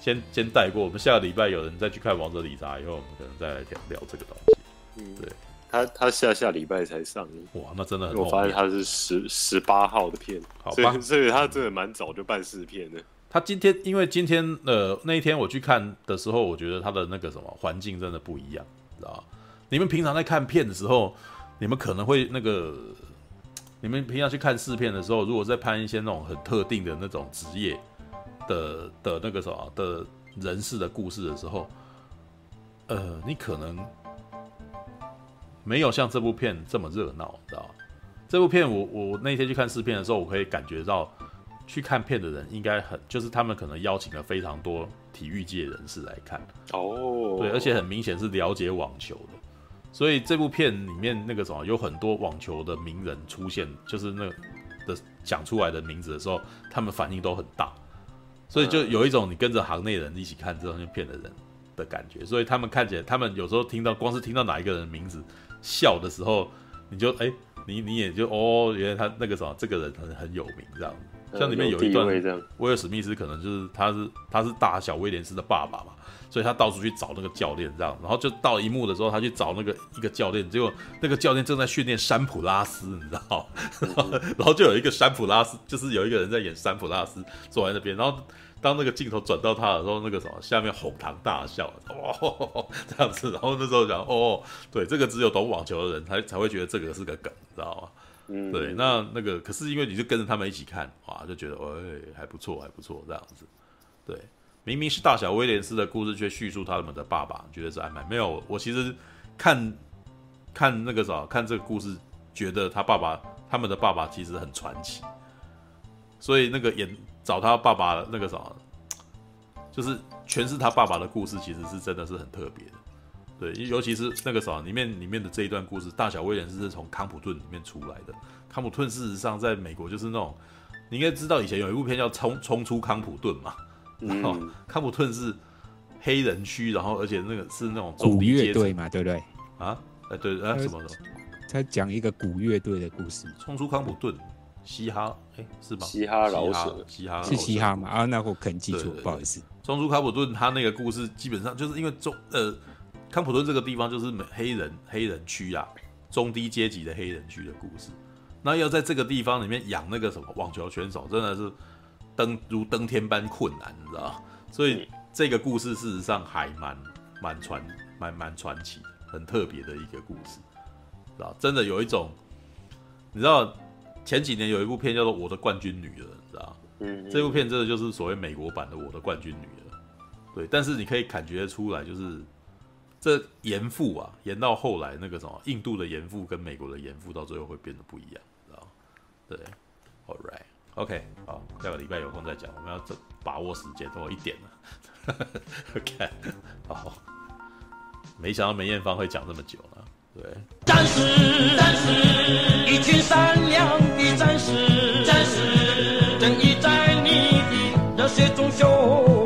先先带过，我们下个礼拜有人再去看《王者理查》以后，我们可能再来聊聊这个东西。嗯，对。他他下下礼拜才上映，哇，那真的很。我发现他是十十八号的片，好吧，所以所以他真的蛮早就办试片的。他今天因为今天呃那一天我去看的时候，我觉得他的那个什么环境真的不一样，知道吧？你们平常在看片的时候，你们可能会那个，你们平常去看试片的时候，如果在拍一些那种很特定的那种职业的的那个什么的人事的故事的时候，呃，你可能。没有像这部片这么热闹，知道吧？这部片我我那天去看试片的时候，我可以感觉到，去看片的人应该很，就是他们可能邀请了非常多体育界人士来看哦，对，而且很明显是了解网球的，所以这部片里面那个什么有很多网球的名人出现，就是那的讲出来的名字的时候，他们反应都很大，所以就有一种你跟着行内人一起看这张片的人的感觉，所以他们看起来，他们有时候听到光是听到哪一个人的名字。笑的时候，你就哎、欸，你你也就哦，原来他那个什么，这个人很很有名这样。像里面有一段，威尔史密斯可能就是他是他是大小威廉斯的爸爸嘛，所以他到处去找那个教练这样。然后就到一幕的时候，他去找那个一个教练，结果那个教练正在训练山普拉斯，你知道？然后就有一个山普拉斯，就是有一个人在演山普拉斯坐在那边，然后。当那个镜头转到他的时候，那个什么下面哄堂大笑，哦，这样子，然后那时候讲，哦，对，这个只有懂网球的人才才会觉得这个是个梗，你知道吗？嗯，对，那那个可是因为你就跟着他们一起看，哇，就觉得，哎，还不错，还不错，这样子，对，明明是大小威廉斯的故事，却叙述他们的爸爸，觉得是安排。没有，我其实看看那个啥，看这个故事，觉得他爸爸他们的爸爸其实很传奇，所以那个演。找他爸爸那个啥，就是诠释他爸爸的故事，其实是真的是很特别的，对，尤其是那个啥里面里面的这一段故事，大小威廉斯是从康普顿里面出来的。康普顿事实上在美国就是那种，你应该知道以前有一部片叫《冲冲出康普顿》嘛，然后康普顿是黑人区，然后而且那个是那种中低阶乐队嘛，对不对？啊，哎对啊，什么什么？他讲一个鼓乐队的故事，冲出康普顿。嘻哈，哎，是吧？嘻哈老舍，嘻哈是嘻哈嘛？啊，那我可能记错，不好意思。冲出康普顿，他那个故事基本上就是因为中呃，康普顿这个地方就是美黑人黑人区啊，中低阶级的黑人区的故事。那要在这个地方里面养那个什么网球选手，真的是登如登天般困难，你知道？所以这个故事事实上还蛮蛮传蛮蛮传奇，很特别的一个故事，知道？真的有一种，你知道？前几年有一部片叫做《我的冠军女儿》，你知道嗯，这部片真的就是所谓美国版的《我的冠军女儿》。对，但是你可以感觉出来，就是这严父啊，严到后来那个什么，印度的严父跟美国的严父到最后会变得不一样，知道对，All right，OK，、okay, 好，下个礼拜有空再讲，我们要把握时间，等我一点了。OK，好，没想到梅艳芳会讲这么久呢。对，战士，战士，一群善良的战士，战士，正义在你的热血中修。